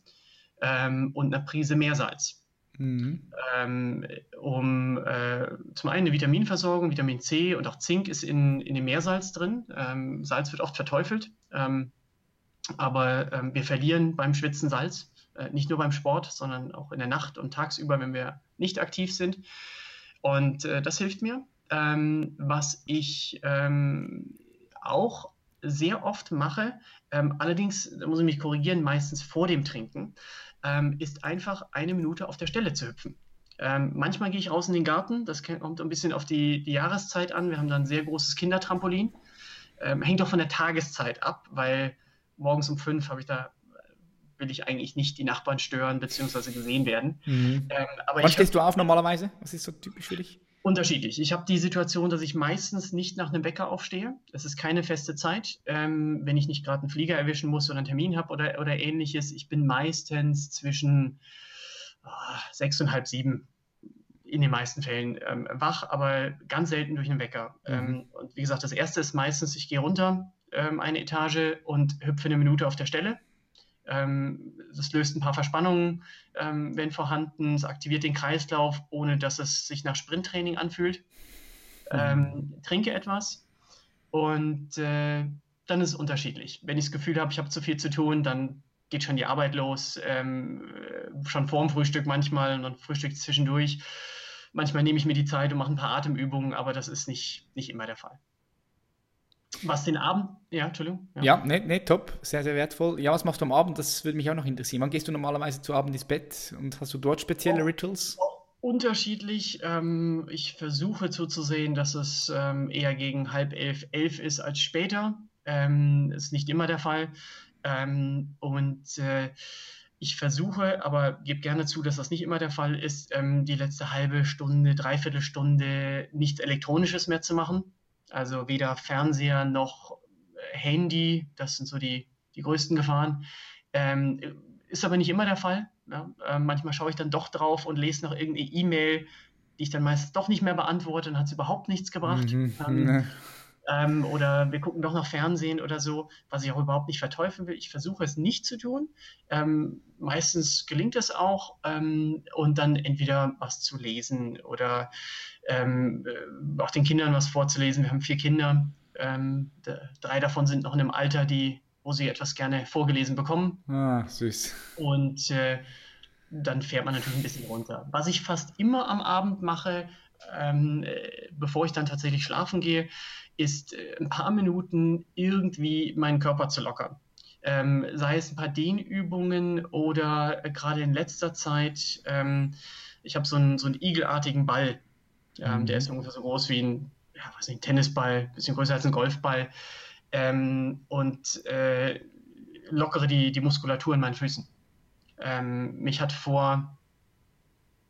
ähm, und einer Prise Meersalz. Mhm. Ähm, um äh, zum einen eine Vitaminversorgung, Vitamin C und auch Zink ist in, in dem Meersalz drin. Ähm, Salz wird oft verteufelt, ähm, aber ähm, wir verlieren beim Schwitzen Salz, äh, nicht nur beim Sport, sondern auch in der Nacht und tagsüber, wenn wir nicht aktiv sind. Und äh, das hilft mir. Ähm, was ich ähm, auch sehr oft mache, allerdings, da muss ich mich korrigieren, meistens vor dem Trinken, ähm, ist einfach eine Minute auf der Stelle zu hüpfen. Ähm, manchmal gehe ich raus in den Garten, das kommt ein bisschen auf die, die Jahreszeit an. Wir haben da ein sehr großes Kindertrampolin. Ähm, hängt auch von der Tageszeit ab, weil morgens um fünf habe ich da will ich eigentlich nicht die Nachbarn stören bzw. gesehen werden. Mhm. Ähm, Wann stehst du auf normalerweise? Was ist so typisch für dich? Unterschiedlich. Ich habe die Situation, dass ich meistens nicht nach einem Wecker aufstehe. Es ist keine feste Zeit. Ähm, wenn ich nicht gerade einen Flieger erwischen muss oder einen Termin habe oder, oder ähnliches. Ich bin meistens zwischen oh, sechs und halb sieben in den meisten Fällen ähm, wach, aber ganz selten durch einen Wecker. Mhm. Ähm, und wie gesagt, das erste ist meistens, ich gehe runter ähm, eine Etage und hüpfe eine Minute auf der Stelle. Ähm, das löst ein paar Verspannungen, ähm, wenn vorhanden. Es aktiviert den Kreislauf, ohne dass es sich nach Sprinttraining anfühlt. Mhm. Ähm, trinke etwas und äh, dann ist es unterschiedlich. Wenn ich das Gefühl habe, ich habe zu viel zu tun, dann geht schon die Arbeit los, ähm, schon vor dem Frühstück manchmal und dann Frühstück zwischendurch. Manchmal nehme ich mir die Zeit und mache ein paar Atemübungen, aber das ist nicht, nicht immer der Fall. Was den Abend, ja, Entschuldigung. Ja, ja nee, nee, top, sehr, sehr wertvoll. Ja, was machst du am Abend? Das würde mich auch noch interessieren. Wann gehst du normalerweise zu Abend ins Bett und hast du dort spezielle oh, Rituals? Unterschiedlich. Ähm, ich versuche zuzusehen, dass es ähm, eher gegen halb elf, elf ist als später. Ähm, ist nicht immer der Fall. Ähm, und äh, ich versuche, aber gebe gerne zu, dass das nicht immer der Fall ist, ähm, die letzte halbe Stunde, dreiviertel Stunde nichts Elektronisches mehr zu machen. Also weder Fernseher noch äh, Handy, das sind so die, die größten Gefahren. Ähm, ist aber nicht immer der Fall. Ja? Äh, manchmal schaue ich dann doch drauf und lese noch irgendeine E-Mail, die ich dann meist doch nicht mehr beantworte, dann hat es überhaupt nichts gebracht. Mhm. Ähm, [LAUGHS] ähm, oder wir gucken doch noch Fernsehen oder so, was ich auch überhaupt nicht verteufeln will. Ich versuche es nicht zu tun. Ähm, meistens gelingt es auch ähm, und dann entweder was zu lesen oder ähm, äh, auch den Kindern was vorzulesen. Wir haben vier Kinder. Ähm, drei davon sind noch in einem Alter, die, wo sie etwas gerne vorgelesen bekommen. Ah, süß. Und äh, dann fährt man natürlich ein bisschen runter. Was ich fast immer am Abend mache, ähm, äh, bevor ich dann tatsächlich schlafen gehe, ist äh, ein paar Minuten irgendwie meinen Körper zu lockern. Ähm, sei es ein paar Dehnübungen oder äh, gerade in letzter Zeit, ähm, ich habe so einen, so einen igelartigen Ball, ähm, mhm. der ist ungefähr so groß wie ein, ja, weiß nicht, Tennisball, ein bisschen größer als ein Golfball ähm, und äh, lockere die, die Muskulatur in meinen Füßen. Ähm, mich hat vor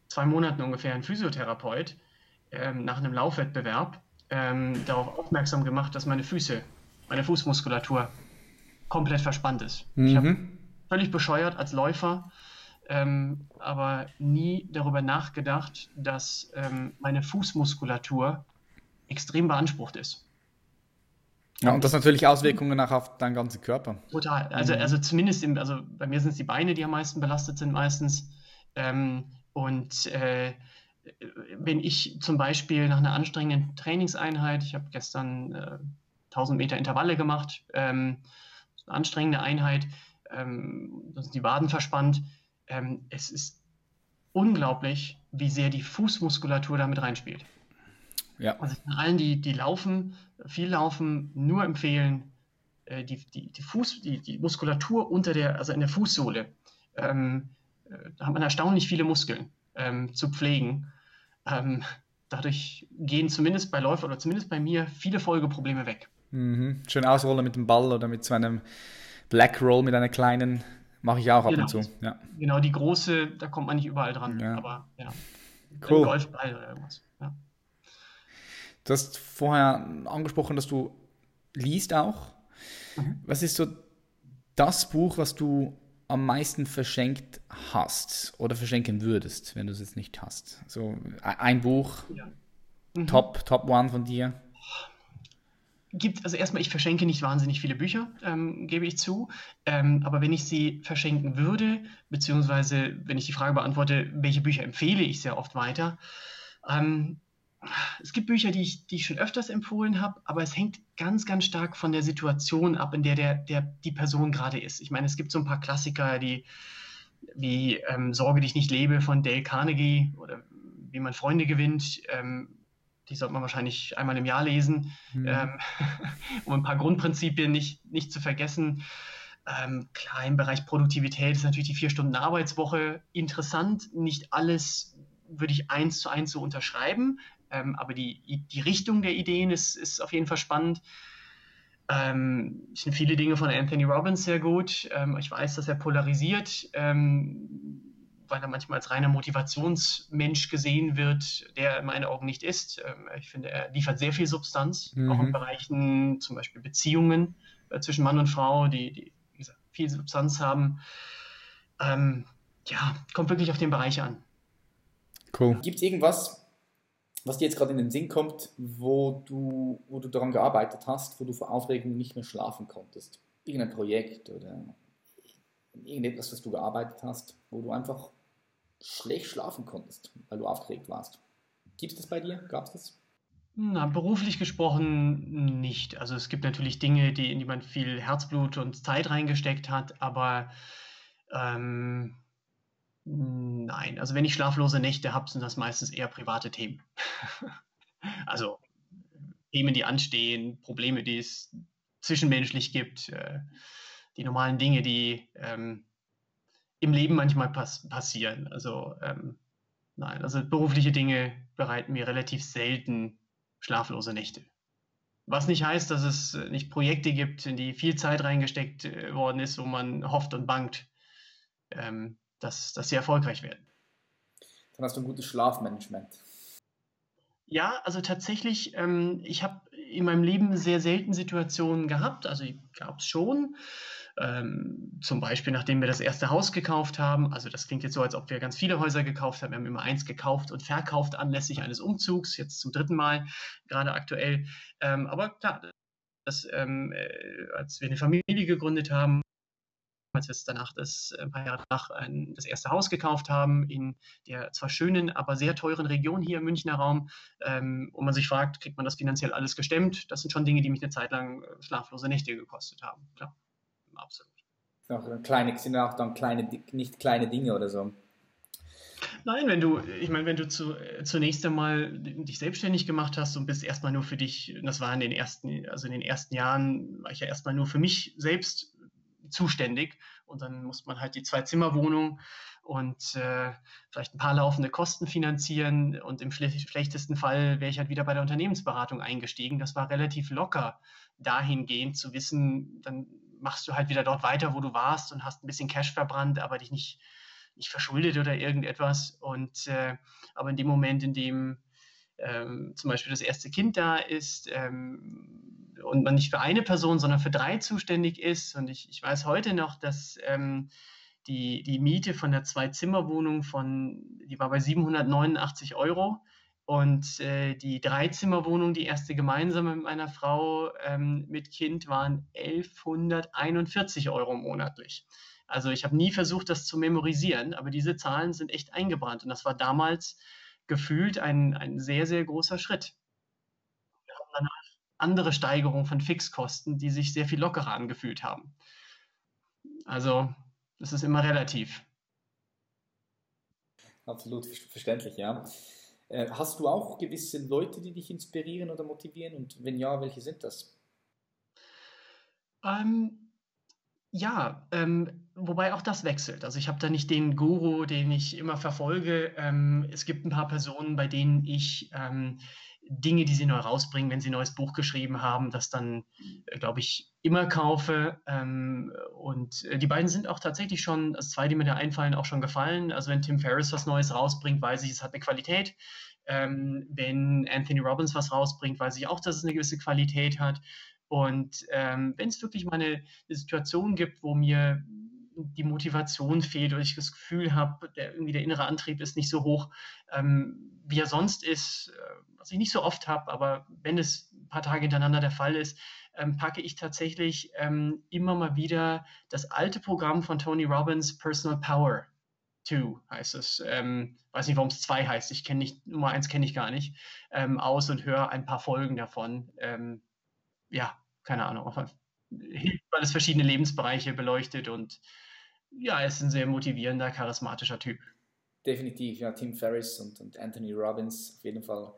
zwei Monaten ungefähr ein Physiotherapeut ähm, nach einem Laufwettbewerb ähm, darauf aufmerksam gemacht, dass meine Füße, meine Fußmuskulatur komplett verspannt ist. Mhm. Ich habe völlig bescheuert als Läufer, ähm, aber nie darüber nachgedacht, dass ähm, meine Fußmuskulatur extrem beansprucht ist. Ja, und das natürlich Auswirkungen auch auf deinen ganzen Körper. Total. Also, mhm. also zumindest, im, also bei mir sind es die Beine, die am meisten belastet sind meistens. Ähm, und äh, wenn ich zum Beispiel nach einer anstrengenden Trainingseinheit, ich habe gestern äh, 1000 Meter Intervalle gemacht, ähm, eine anstrengende Einheit, ähm, da sind die Waden verspannt. Ähm, es ist unglaublich, wie sehr die Fußmuskulatur damit reinspielt. Ja. Also kann allen, die, die laufen, viel laufen, nur empfehlen, äh, die, die, die, Fuß, die, die Muskulatur unter der, also in der Fußsohle, ähm, äh, da hat man erstaunlich viele Muskeln ähm, zu pflegen. Ähm, dadurch gehen zumindest bei Läufer oder zumindest bei mir viele Folgeprobleme weg. Mhm. Schön ausrollen mit dem Ball oder mit so einem Black Roll mit einer kleinen, mache ich auch ab genau. und zu. Ja. Genau, die große, da kommt man nicht überall dran. Ja. Aber ja, cool. Golfball oder irgendwas. Ja. Du hast vorher angesprochen, dass du liest auch. Mhm. Was ist so das Buch, was du am meisten verschenkt hast oder verschenken würdest, wenn du es jetzt nicht hast? So ein Buch, ja. mhm. Top, Top One von dir? Gibt, also erstmal, ich verschenke nicht wahnsinnig viele Bücher, ähm, gebe ich zu. Ähm, aber wenn ich sie verschenken würde, beziehungsweise wenn ich die Frage beantworte, welche Bücher empfehle ich sehr oft weiter, ähm, es gibt Bücher, die ich, die ich schon öfters empfohlen habe, aber es hängt ganz, ganz stark von der Situation ab, in der, der, der die Person gerade ist. Ich meine, es gibt so ein paar Klassiker, die wie ähm, Sorge dich nicht lebe von Dale Carnegie oder wie man Freunde gewinnt. Ähm, die sollte man wahrscheinlich einmal im Jahr lesen, mhm. ähm, [LAUGHS] um ein paar Grundprinzipien nicht, nicht zu vergessen. Ähm, klar, im Bereich Produktivität ist natürlich die vier Stunden Arbeitswoche interessant. Nicht alles würde ich eins zu eins so unterschreiben, ähm, aber die, die Richtung der Ideen ist, ist auf jeden Fall spannend. Ähm, ich finde viele Dinge von Anthony Robbins sehr gut. Ähm, ich weiß, dass er polarisiert, ähm, weil er manchmal als reiner Motivationsmensch gesehen wird, der in meinen Augen nicht ist. Ähm, ich finde, er liefert sehr viel Substanz, mhm. auch in Bereichen zum Beispiel Beziehungen äh, zwischen Mann und Frau, die, die wie gesagt, viel Substanz haben. Ähm, ja, kommt wirklich auf den Bereich an. Cool. Gibt es irgendwas, was dir jetzt gerade in den Sinn kommt, wo du, wo du daran gearbeitet hast, wo du vor Aufregung nicht mehr schlafen konntest? Irgendein Projekt oder irgendetwas, was du gearbeitet hast, wo du einfach schlecht schlafen konntest, weil du aufgeregt warst. Gibt es das bei dir? Gab es das? Na, beruflich gesprochen nicht. Also es gibt natürlich Dinge, die, in die man viel Herzblut und Zeit reingesteckt hat, aber ähm, Nein, also wenn ich schlaflose Nächte habe, sind das meistens eher private Themen. [LAUGHS] also Themen, die anstehen, Probleme, die es zwischenmenschlich gibt, äh, die normalen Dinge, die ähm, im Leben manchmal pass passieren. Also ähm, nein, also berufliche Dinge bereiten mir relativ selten schlaflose Nächte. Was nicht heißt, dass es nicht Projekte gibt, in die viel Zeit reingesteckt äh, worden ist, wo man hofft und bangt. Ähm, dass, dass sie erfolgreich werden. Dann hast du ein gutes Schlafmanagement. Ja, also tatsächlich, ähm, ich habe in meinem Leben sehr selten Situationen gehabt, also gab es schon. Ähm, zum Beispiel, nachdem wir das erste Haus gekauft haben, also das klingt jetzt so, als ob wir ganz viele Häuser gekauft haben. Wir haben immer eins gekauft und verkauft anlässlich eines Umzugs, jetzt zum dritten Mal, gerade aktuell. Ähm, aber klar, das, ähm, äh, als wir eine Familie gegründet haben, als wir danach das, äh, ein paar Jahre danach ein, das erste Haus gekauft haben, in der zwar schönen, aber sehr teuren Region hier im Münchner Raum, ähm, wo man sich fragt, kriegt man das finanziell alles gestemmt? Das sind schon Dinge, die mich eine Zeit lang äh, schlaflose Nächte gekostet haben. Klar, absolut. Auch kleine, sind auch dann kleine, nicht kleine Dinge oder so. Nein, wenn du, ich meine, wenn du zu, äh, zunächst einmal dich selbstständig gemacht hast und bist erstmal nur für dich, das war in den ersten, also in den ersten Jahren, war ich ja erstmal nur für mich selbst zuständig. Und dann muss man halt die Zwei-Zimmer-Wohnung und äh, vielleicht ein paar laufende Kosten finanzieren. Und im schlechtesten Fall wäre ich halt wieder bei der Unternehmensberatung eingestiegen. Das war relativ locker dahingehend zu wissen, dann machst du halt wieder dort weiter, wo du warst und hast ein bisschen Cash verbrannt, aber dich nicht, nicht verschuldet oder irgendetwas. Und äh, aber in dem Moment, in dem ähm, zum Beispiel das erste Kind da ist ähm, und man nicht für eine Person, sondern für drei zuständig ist. Und ich, ich weiß heute noch, dass ähm, die, die Miete von der Zwei-Zimmer-Wohnung von, die war bei 789 Euro. Und äh, die Dreizimmerwohnung, die erste gemeinsame mit meiner Frau ähm, mit Kind, waren 1141 Euro monatlich. Also ich habe nie versucht, das zu memorisieren, aber diese Zahlen sind echt eingebrannt. Und das war damals gefühlt ein, ein sehr, sehr großer Schritt. Wir haben eine andere Steigerung von Fixkosten, die sich sehr viel lockerer angefühlt haben. Also, das ist immer relativ. Absolut verständlich, ja. Äh, hast du auch gewisse Leute, die dich inspirieren oder motivieren? Und wenn ja, welche sind das? Ähm, ja, ähm, wobei auch das wechselt. Also ich habe da nicht den Guru, den ich immer verfolge. Ähm, es gibt ein paar Personen, bei denen ich ähm, Dinge, die sie neu rausbringen, wenn sie ein neues Buch geschrieben haben, das dann, äh, glaube ich, immer kaufe. Ähm, und äh, die beiden sind auch tatsächlich schon, also zwei, die mir da einfallen, auch schon gefallen. Also wenn Tim Ferriss was Neues rausbringt, weiß ich, es hat eine Qualität. Ähm, wenn Anthony Robbins was rausbringt, weiß ich auch, dass es eine gewisse Qualität hat. Und ähm, wenn es wirklich mal eine, eine, Situation gibt, wo mir die Motivation fehlt oder ich das Gefühl habe, der, irgendwie der innere Antrieb ist nicht so hoch, ähm, wie er sonst ist, äh, was ich nicht so oft habe, aber wenn es ein paar Tage hintereinander der Fall ist, ähm, packe ich tatsächlich ähm, immer mal wieder das alte Programm von Tony Robbins, Personal Power 2 heißt es. Ähm, weiß nicht, warum es 2 heißt. Ich kenne nicht, Nummer 1 kenne ich gar nicht. Ähm, aus und höre ein paar Folgen davon. Ähm, ja, keine Ahnung, hilft, weil es verschiedene Lebensbereiche beleuchtet und ja, er ist ein sehr motivierender, charismatischer Typ. Definitiv, ja, Tim Ferriss und, und Anthony Robbins auf jeden Fall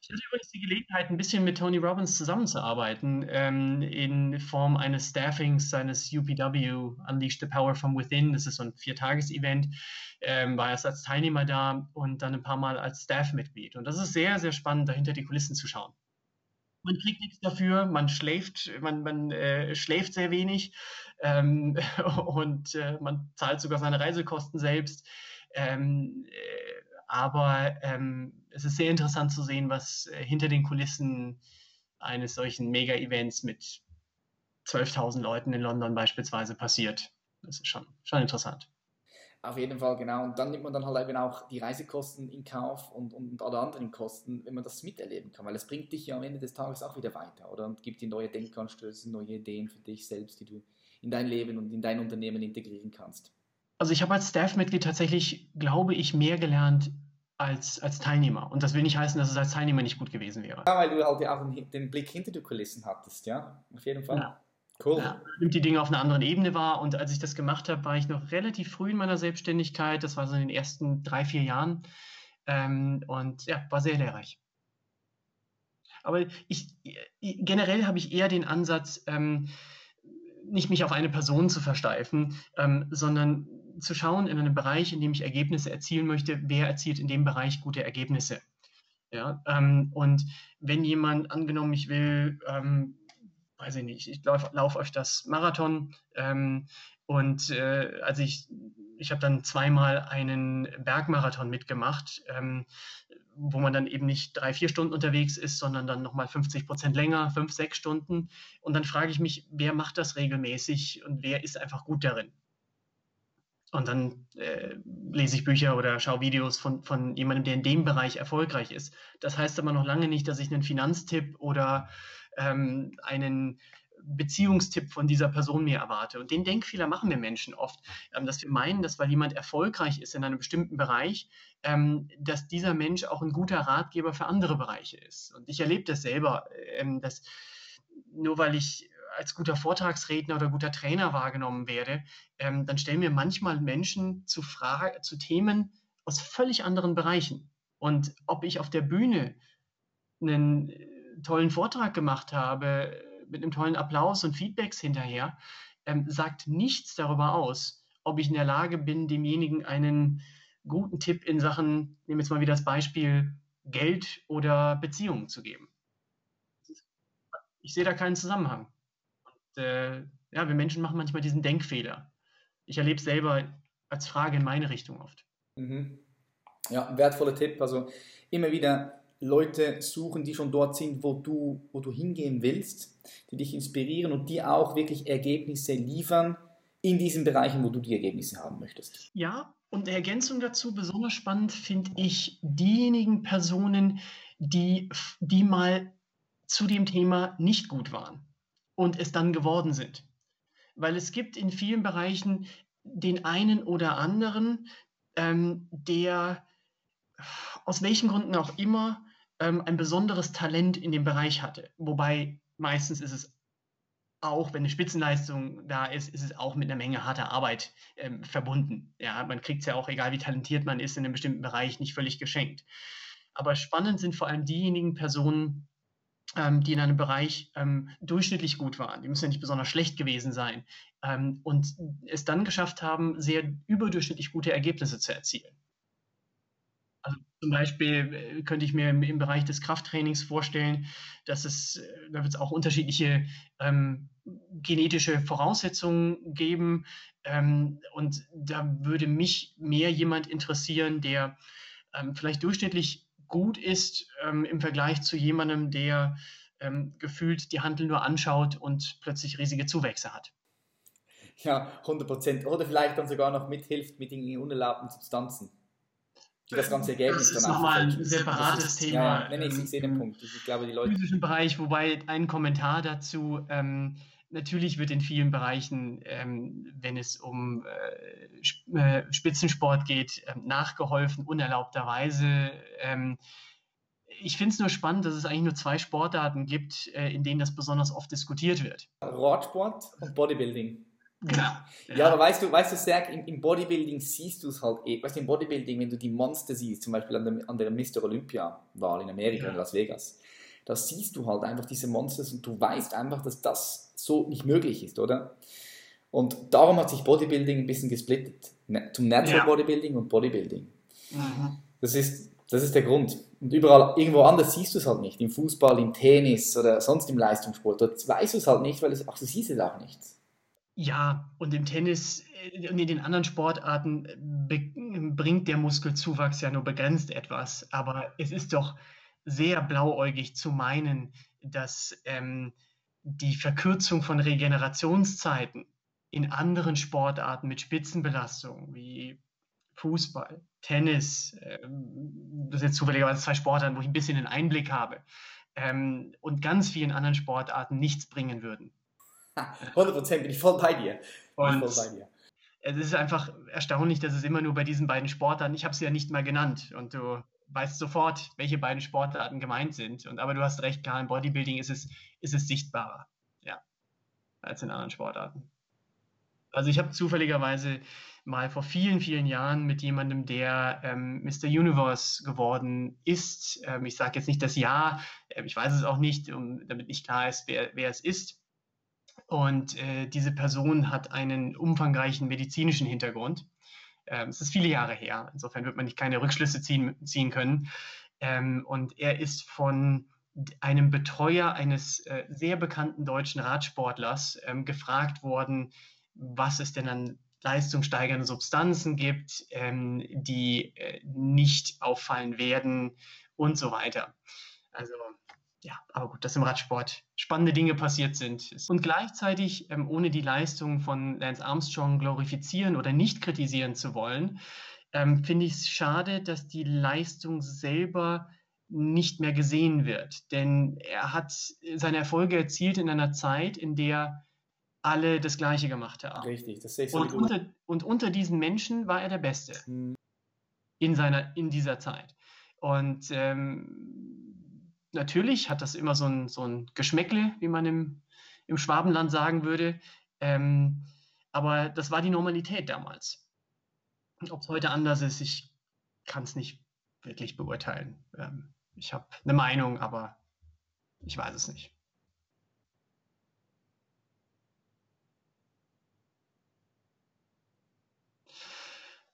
Ich hatte übrigens die Gelegenheit, ein bisschen mit Tony Robbins zusammenzuarbeiten, ähm, in Form eines Staffings seines UPW, Unleash the Power from Within. Das ist so ein Viertages-Event. Ähm, war erst als Teilnehmer da und dann ein paar Mal als Staff-Mitglied. Und das ist sehr, sehr spannend, dahinter die Kulissen zu schauen. Man kriegt nichts dafür, man schläft, man, man äh, schläft sehr wenig ähm, [LAUGHS] und äh, man zahlt sogar seine Reisekosten selbst. Ähm, äh, aber ähm, es ist sehr interessant zu sehen, was äh, hinter den Kulissen eines solchen Mega-Events mit 12.000 Leuten in London beispielsweise passiert. Das ist schon, schon interessant. Auf jeden Fall, genau. Und dann nimmt man dann halt eben auch die Reisekosten in Kauf und, und alle anderen Kosten, wenn man das miterleben kann. Weil es bringt dich ja am Ende des Tages auch wieder weiter, oder? Und gibt dir neue Denkanstöße, neue Ideen für dich selbst, die du in dein Leben und in dein Unternehmen integrieren kannst. Also ich habe als Staff-Mitglied tatsächlich, glaube ich, mehr gelernt als, als Teilnehmer. Und das will nicht heißen, dass es als Teilnehmer nicht gut gewesen wäre. Ja, weil du halt auch den Blick hinter die Kulissen hattest, ja? Auf jeden Fall. Ja. Cool. Ja, nimmt die Dinge auf einer anderen Ebene wahr. Und als ich das gemacht habe, war ich noch relativ früh in meiner Selbstständigkeit. Das war so in den ersten drei, vier Jahren. Ähm, und ja, war sehr lehrreich. Aber ich, generell habe ich eher den Ansatz, ähm, nicht mich auf eine Person zu versteifen, ähm, sondern zu schauen in einem Bereich, in dem ich Ergebnisse erzielen möchte, wer erzielt in dem Bereich gute Ergebnisse. Ja, ähm, und wenn jemand, angenommen, ich will, ähm, weiß ich nicht, ich laufe lauf das Marathon ähm, und äh, also ich, ich habe dann zweimal einen Bergmarathon mitgemacht, ähm, wo man dann eben nicht drei, vier Stunden unterwegs ist, sondern dann nochmal 50 Prozent länger, fünf, sechs Stunden. Und dann frage ich mich, wer macht das regelmäßig und wer ist einfach gut darin? Und dann äh, lese ich Bücher oder schaue Videos von, von jemandem, der in dem Bereich erfolgreich ist. Das heißt aber noch lange nicht, dass ich einen Finanztipp oder ähm, einen Beziehungstipp von dieser Person mir erwarte. Und den Denkfehler machen wir Menschen oft, ähm, dass wir meinen, dass weil jemand erfolgreich ist in einem bestimmten Bereich, ähm, dass dieser Mensch auch ein guter Ratgeber für andere Bereiche ist. Und ich erlebe das selber, ähm, dass nur weil ich als guter Vortragsredner oder guter Trainer wahrgenommen werde, ähm, dann stellen mir manchmal Menschen zu, zu Themen aus völlig anderen Bereichen. Und ob ich auf der Bühne einen äh, tollen Vortrag gemacht habe, mit einem tollen Applaus und Feedbacks hinterher, ähm, sagt nichts darüber aus, ob ich in der Lage bin, demjenigen einen guten Tipp in Sachen, nehmen jetzt mal wieder das Beispiel, Geld oder Beziehungen zu geben. Ich sehe da keinen Zusammenhang äh, ja, wir Menschen machen manchmal diesen Denkfehler. Ich erlebe es selber als Frage in meine Richtung oft. Mhm. Ja, wertvoller Tipp. Also immer wieder Leute suchen, die schon dort sind, wo du, wo du hingehen willst, die dich inspirieren und die auch wirklich Ergebnisse liefern in diesen Bereichen, wo du die Ergebnisse haben möchtest. Ja, und eine Ergänzung dazu, besonders spannend finde ich diejenigen Personen, die, die mal zu dem Thema nicht gut waren und es dann geworden sind. Weil es gibt in vielen Bereichen den einen oder anderen, ähm, der aus welchen Gründen auch immer ähm, ein besonderes Talent in dem Bereich hatte. Wobei meistens ist es auch, wenn eine Spitzenleistung da ist, ist es auch mit einer Menge harter Arbeit ähm, verbunden. Ja, man kriegt es ja auch, egal wie talentiert man ist, in einem bestimmten Bereich nicht völlig geschenkt. Aber spannend sind vor allem diejenigen Personen, die in einem Bereich ähm, durchschnittlich gut waren. Die müssen ja nicht besonders schlecht gewesen sein. Ähm, und es dann geschafft haben, sehr überdurchschnittlich gute Ergebnisse zu erzielen. Also zum Beispiel äh, könnte ich mir im, im, Bereich des Krafttrainings vorstellen, dass es, äh, da wird es auch unterschiedliche ähm, genetische Voraussetzungen geben. Ähm, und da würde mich mehr jemand interessieren, der ähm, vielleicht durchschnittlich gut ist ähm, im Vergleich zu jemandem, der ähm, gefühlt die Handel nur anschaut und plötzlich riesige Zuwächse hat. Ja, 100 Prozent. Oder vielleicht dann sogar noch mithilft mit den unerlaubten Substanzen. Das ganze Ergebnis das ist nochmal ein separates ist, Thema. Ja, nee, ich sehe den Punkt. Ich glaube, die Leute. Im physischen Bereich, wobei ein Kommentar dazu, ähm, natürlich wird in vielen Bereichen, ähm, wenn es um äh, äh Spitzensport geht, äh, nachgeholfen, unerlaubterweise. Ähm, ich finde es nur spannend, dass es eigentlich nur zwei Sportarten gibt, äh, in denen das besonders oft diskutiert wird. Radsport und Bodybuilding. Genau. Ja. ja, aber weißt du, weißt du, Serg, im, im Bodybuilding siehst du es halt eh. Weißt du, im Bodybuilding, wenn du die Monster siehst, zum Beispiel an der, an der Mr. Olympia-Wahl in Amerika, ja. in Las Vegas, da siehst du halt einfach diese Monsters und du weißt einfach, dass das so nicht möglich ist, oder? Und darum hat sich Bodybuilding ein bisschen gesplittet. Zum Natural ja. Bodybuilding und Bodybuilding. Mhm. Das, ist, das ist der Grund. Und überall, irgendwo anders siehst du es halt nicht. Im Fußball, im Tennis oder sonst im Leistungssport. Dort weißt du es halt nicht, weil es, ach, du siehst es auch nicht. Ja, und im Tennis äh, und in den anderen Sportarten bringt der Muskelzuwachs ja nur begrenzt etwas. Aber es ist doch sehr blauäugig zu meinen, dass ähm, die Verkürzung von Regenerationszeiten in anderen Sportarten mit Spitzenbelastung wie Fußball, Tennis, ähm, das sind jetzt zufälligerweise zwei Sportarten, wo ich ein bisschen einen Einblick habe, ähm, und ganz vielen anderen Sportarten nichts bringen würden. [LAUGHS] 100% bin ich voll bei dir. Und voll bei dir. Es ist einfach erstaunlich, dass es immer nur bei diesen beiden Sportarten, ich habe sie ja nicht mal genannt und du weißt sofort, welche beiden Sportarten gemeint sind. Und, aber du hast recht, klar, im Bodybuilding ist es, ist es sichtbarer, ja, als in anderen Sportarten. Also ich habe zufälligerweise mal vor vielen, vielen Jahren mit jemandem, der ähm, Mr. Universe geworden ist. Ähm, ich sage jetzt nicht das Jahr, äh, ich weiß es auch nicht, um, damit nicht klar ist, wer, wer es ist. Und äh, diese Person hat einen umfangreichen medizinischen Hintergrund. Ähm, es ist viele Jahre her, insofern wird man nicht keine Rückschlüsse ziehen, ziehen können. Ähm, und er ist von einem Betreuer eines äh, sehr bekannten deutschen Radsportlers ähm, gefragt worden, was es denn an leistungssteigernde Substanzen gibt, ähm, die äh, nicht auffallen werden und so weiter. Also ja, aber gut, dass im Radsport spannende Dinge passiert sind. Und gleichzeitig, ähm, ohne die Leistung von Lance Armstrong glorifizieren oder nicht kritisieren zu wollen, ähm, finde ich es schade, dass die Leistung selber nicht mehr gesehen wird. Denn er hat seine Erfolge erzielt in einer Zeit, in der alle das Gleiche gemacht haben. Richtig, das sehe ich so und unter, und unter diesen Menschen war er der Beste hm. in, seiner, in dieser Zeit. Und ähm, natürlich hat das immer so ein, so ein Geschmäckle, wie man im, im Schwabenland sagen würde. Ähm, aber das war die Normalität damals. Ob es heute anders ist, ich kann es nicht wirklich beurteilen. Ähm, ich habe eine Meinung, aber ich weiß es nicht.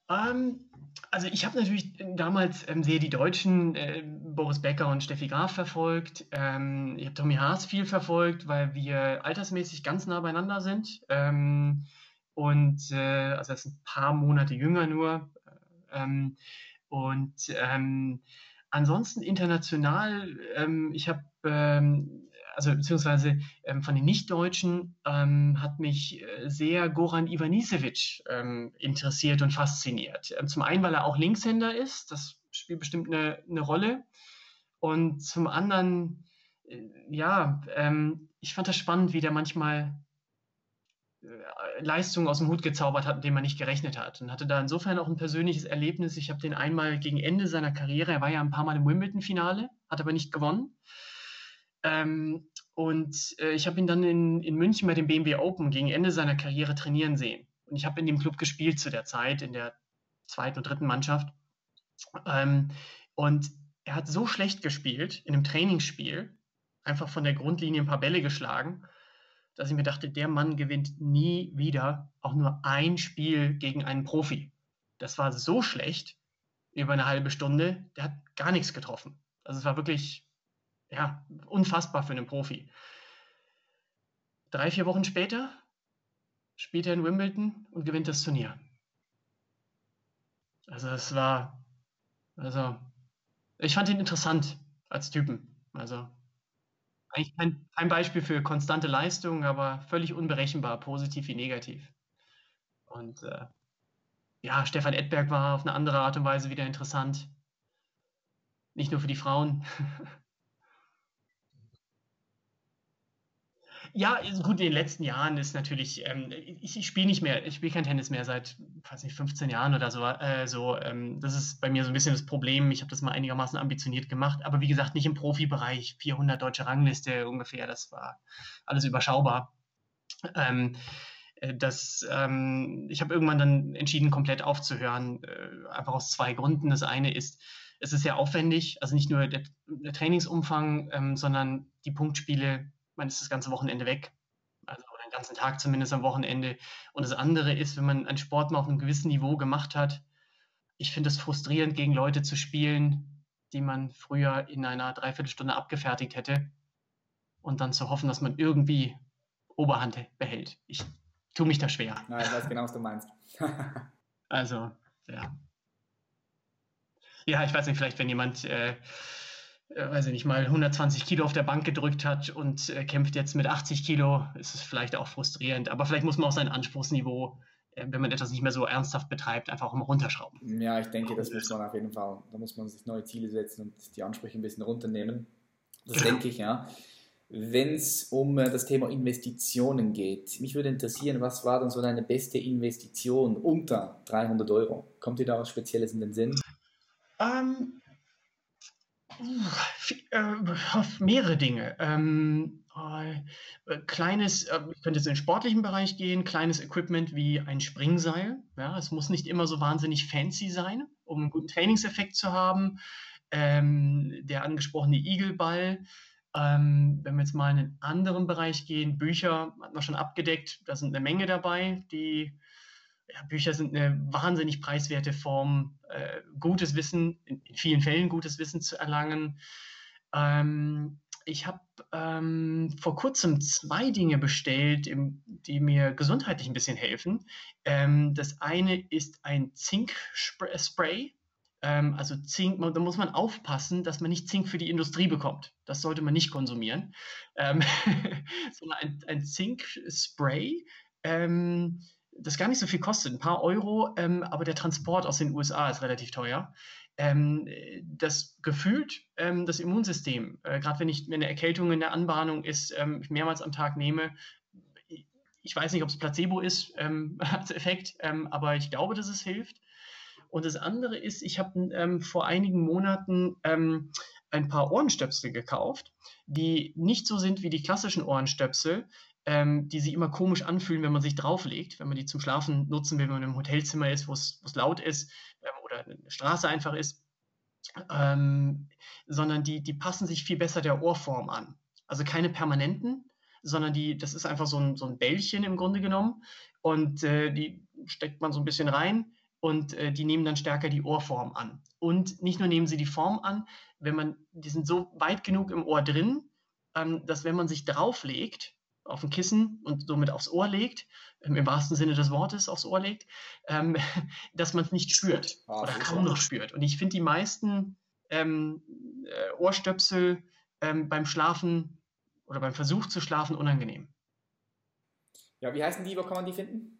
Ähm, also ich habe natürlich damals ähm, sehr die Deutschen, äh, Boris Becker und Steffi Graf verfolgt. Ähm, ich habe Tommy Haas viel verfolgt, weil wir altersmäßig ganz nah beieinander sind. Ähm, und äh, also er ist ein paar Monate jünger nur. Ähm, und ähm, ansonsten international, ich habe also beziehungsweise ähm, von den Nichtdeutschen ähm, hat mich äh, sehr Goran Ivanisevic ähm, interessiert und fasziniert. Ähm, zum einen, weil er auch Linkshänder ist, das spielt bestimmt eine, eine Rolle. Und zum anderen, äh, ja, ähm, ich fand das spannend, wie der manchmal äh, Leistungen aus dem Hut gezaubert hat, mit denen man nicht gerechnet hat. Und hatte da insofern auch ein persönliches Erlebnis. Ich habe den einmal gegen Ende seiner Karriere, er war ja ein paar Mal im Wimbledon-Finale, hat aber nicht gewonnen. Ähm, und äh, ich habe ihn dann in, in München bei dem BMW Open gegen Ende seiner Karriere trainieren sehen. Und ich habe in dem Club gespielt zu der Zeit, in der zweiten und dritten Mannschaft. Ähm, und er hat so schlecht gespielt in einem Trainingsspiel, einfach von der Grundlinie ein paar Bälle geschlagen, dass ich mir dachte, der Mann gewinnt nie wieder auch nur ein Spiel gegen einen Profi. Das war so schlecht über eine halbe Stunde, der hat gar nichts getroffen. Also es war wirklich ja, unfassbar für einen Profi. Drei, vier Wochen später spielt er in Wimbledon und gewinnt das Turnier. Also es war, also ich fand ihn interessant als Typen. Also eigentlich kein, kein Beispiel für konstante Leistung, aber völlig unberechenbar, positiv wie negativ. Und äh, ja, Stefan Edberg war auf eine andere Art und Weise wieder interessant. Nicht nur für die Frauen. [LAUGHS] Ja, gut, in den letzten Jahren ist natürlich, ähm, ich, ich spiele nicht mehr, ich spiele kein Tennis mehr seit, weiß nicht, 15 Jahren oder so. Äh, so ähm, das ist bei mir so ein bisschen das Problem. Ich habe das mal einigermaßen ambitioniert gemacht, aber wie gesagt, nicht im Profibereich. 400 deutsche Rangliste ungefähr, das war alles überschaubar. Ähm, Äh, das, ähm, ich habe irgendwann dann entschieden, komplett aufzuhören, äh, einfach aus zwei Gründen. Das eine ist, es ist sehr aufwendig, also nicht nur der, der Trainingsumfang, ähm, sondern die Punktspiele, man ist das ganze Wochenende weg, also den ganzen Tag zumindest am Wochenende. Und das andere ist, wenn man einen Sport mal auf einem gewissen Niveau gemacht hat, ich finde es frustrierend, gegen Leute zu spielen, die man früher in einer Dreiviertelstunde abgefertigt hätte und dann zu hoffen, dass man irgendwie Oberhand behält. Ich tue mich da schwer. Nein, ich weiß genau, was du meinst. [LAUGHS] also, ja. Ja, ich weiß nicht, vielleicht wenn jemand, äh, äh weiß ich nicht, mal 120 Kilo auf der Bank gedrückt hat und äh, kämpft jetzt mit 80 Kilo, ist es vielleicht auch frustrierend. Aber vielleicht muss man auch sein Anspruchsniveau, äh, wenn man etwas nicht mehr so ernsthaft betreibt, einfach auch mal runterschrauben. Ja, ich denke, das muss man auf jeden Fall. Da muss man sich neue Ziele setzen und die Ansprüche ein bisschen runternehmen. Das genau. denke ich, ja wenn es um äh, das Thema Investitionen geht. Mich würde interessieren, was war denn so deine beste Investition unter 300 Euro? Kommt dir da was Spezielles in den Sinn? Ähm, äh, mehrere Dinge. Ähm, äh, kleines, äh, ich könnte jetzt in den sportlichen Bereich gehen, kleines Equipment wie ein Springseil. Ja, es muss nicht immer so wahnsinnig fancy sein, um einen guten Trainingseffekt zu haben. Ähm, der angesprochene Igelball ähm, wenn wir jetzt mal in einen anderen Bereich gehen, Bücher hat man schon abgedeckt, da sind eine Menge dabei. Die ja, Bücher sind eine wahnsinnig preiswerte Form, äh, gutes Wissen, in, vielen Fällen gutes Wissen zu erlangen. Ähm, ich habe ähm, vor kurzem zwei Dinge bestellt, im, die mir gesundheitlich ein bisschen helfen. Ähm, das eine ist ein Zink-Spray. Ähm, also Zink, da muss man aufpassen, dass man nicht Zink für die Industrie bekommt. Das sollte man nicht konsumieren. Ähm, [LAUGHS] sondern ein, ein Zink-Spray, ähm, das gar nicht so viel kostet, ein paar Euro, ähm, aber der Transport aus den USA ist relativ teuer. Ähm, das gefühlt ähm, das Immunsystem, äh, gerade wenn ich wenn eine Erkältung in der Anbahnung ist, mehrmals am Tag nehme, ich weiß nicht, ob es Placebo ist [LAUGHS] als Effekt, aber ich glaube, dass es hilft. Und das andere ist, ich habe ähm, vor einigen Monaten ähm, ein paar Ohrenstöpsel gekauft, die nicht so sind wie die klassischen Ohrenstöpsel, ähm, die sich immer komisch anfühlen, wenn man sich drauflegt, wenn man die zum Schlafen nutzen will, wenn man im Hotelzimmer ist, wo es laut ist ähm, oder eine Straße einfach ist, ähm, sondern die, die passen sich viel besser der Ohrform an. Also keine permanenten, sondern die, das ist einfach so ein, so ein Bällchen im Grunde genommen und äh, die steckt man so ein bisschen rein und äh, die nehmen dann stärker die Ohrform an. Und nicht nur nehmen sie die Form an, wenn man, die sind so weit genug im Ohr drin, ähm, dass wenn man sich drauflegt, auf ein Kissen und somit aufs Ohr legt, ähm, im wahrsten Sinne des Wortes aufs Ohr legt, ähm, [LAUGHS] dass man es nicht spürt ah, oder kaum noch spürt. Und ich finde die meisten ähm, äh, Ohrstöpsel ähm, beim Schlafen oder beim Versuch zu schlafen unangenehm. Ja, wie heißen die? Wo kann man die finden?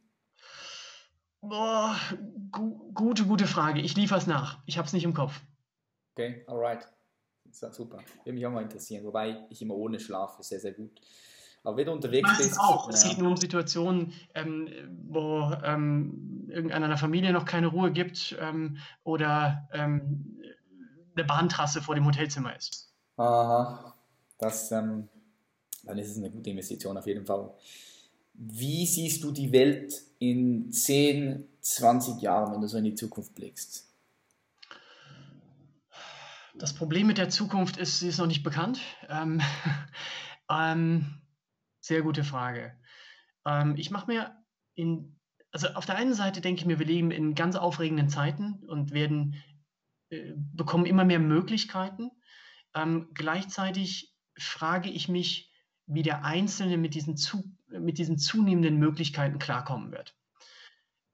Boah, gu gute, gute Frage. Ich liefere es nach. Ich habe es nicht im Kopf. Okay, alright. Super. Würde mich auch mal interessieren. Wobei ich immer ohne schlafe, sehr, sehr gut. Aber wenn du unterwegs bist. auch. Ja. Es geht nur um Situationen, ähm, wo ähm, irgendeiner Familie noch keine Ruhe gibt ähm, oder ähm, eine Bahntrasse vor dem Hotelzimmer ist. Aha. Das, ähm, dann ist es eine gute Investition auf jeden Fall. Wie siehst du die Welt in 10, 20 Jahren, wenn du so in die Zukunft blickst? Das Problem mit der Zukunft ist, sie ist noch nicht bekannt. Ähm, [LAUGHS] ähm, sehr gute Frage. Ähm, ich mache mir in, also auf der einen Seite denke ich mir, wir leben in ganz aufregenden Zeiten und werden, äh, bekommen immer mehr Möglichkeiten. Ähm, gleichzeitig frage ich mich, wie der Einzelne mit diesen zu, mit diesen zunehmenden Möglichkeiten klarkommen wird.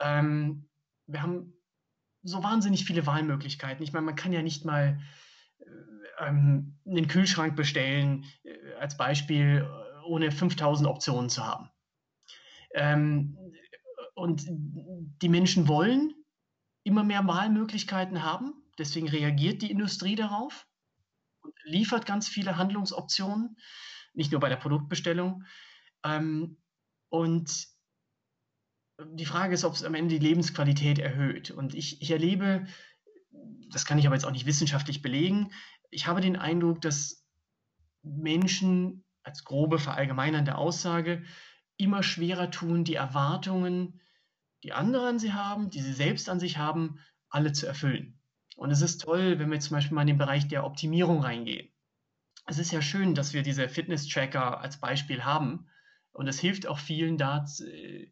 Ähm, wir haben so wahnsinnig viele Wahlmöglichkeiten. Ich meine, man kann ja nicht mal äh, ähm, einen Kühlschrank bestellen, äh, als Beispiel, ohne 5000 Optionen zu haben. Ähm, und die Menschen wollen immer mehr Wahlmöglichkeiten haben. Deswegen reagiert die Industrie darauf und liefert ganz viele Handlungsoptionen, nicht nur bei der Produktbestellung. Ähm, und die Frage ist, ob es am Ende die Lebensqualität erhöht. Und ich, ich erlebe, das kann ich aber jetzt auch nicht wissenschaftlich belegen, ich habe den Eindruck, dass Menschen als grobe verallgemeinernde Aussage immer schwerer tun, die Erwartungen, die andere an sie haben, die sie selbst an sich haben, alle zu erfüllen. Und es ist toll, wenn wir zum Beispiel mal in den Bereich der Optimierung reingehen. Es ist ja schön, dass wir diese Fitness-Tracker als Beispiel haben. Und es hilft auch vielen da, äh,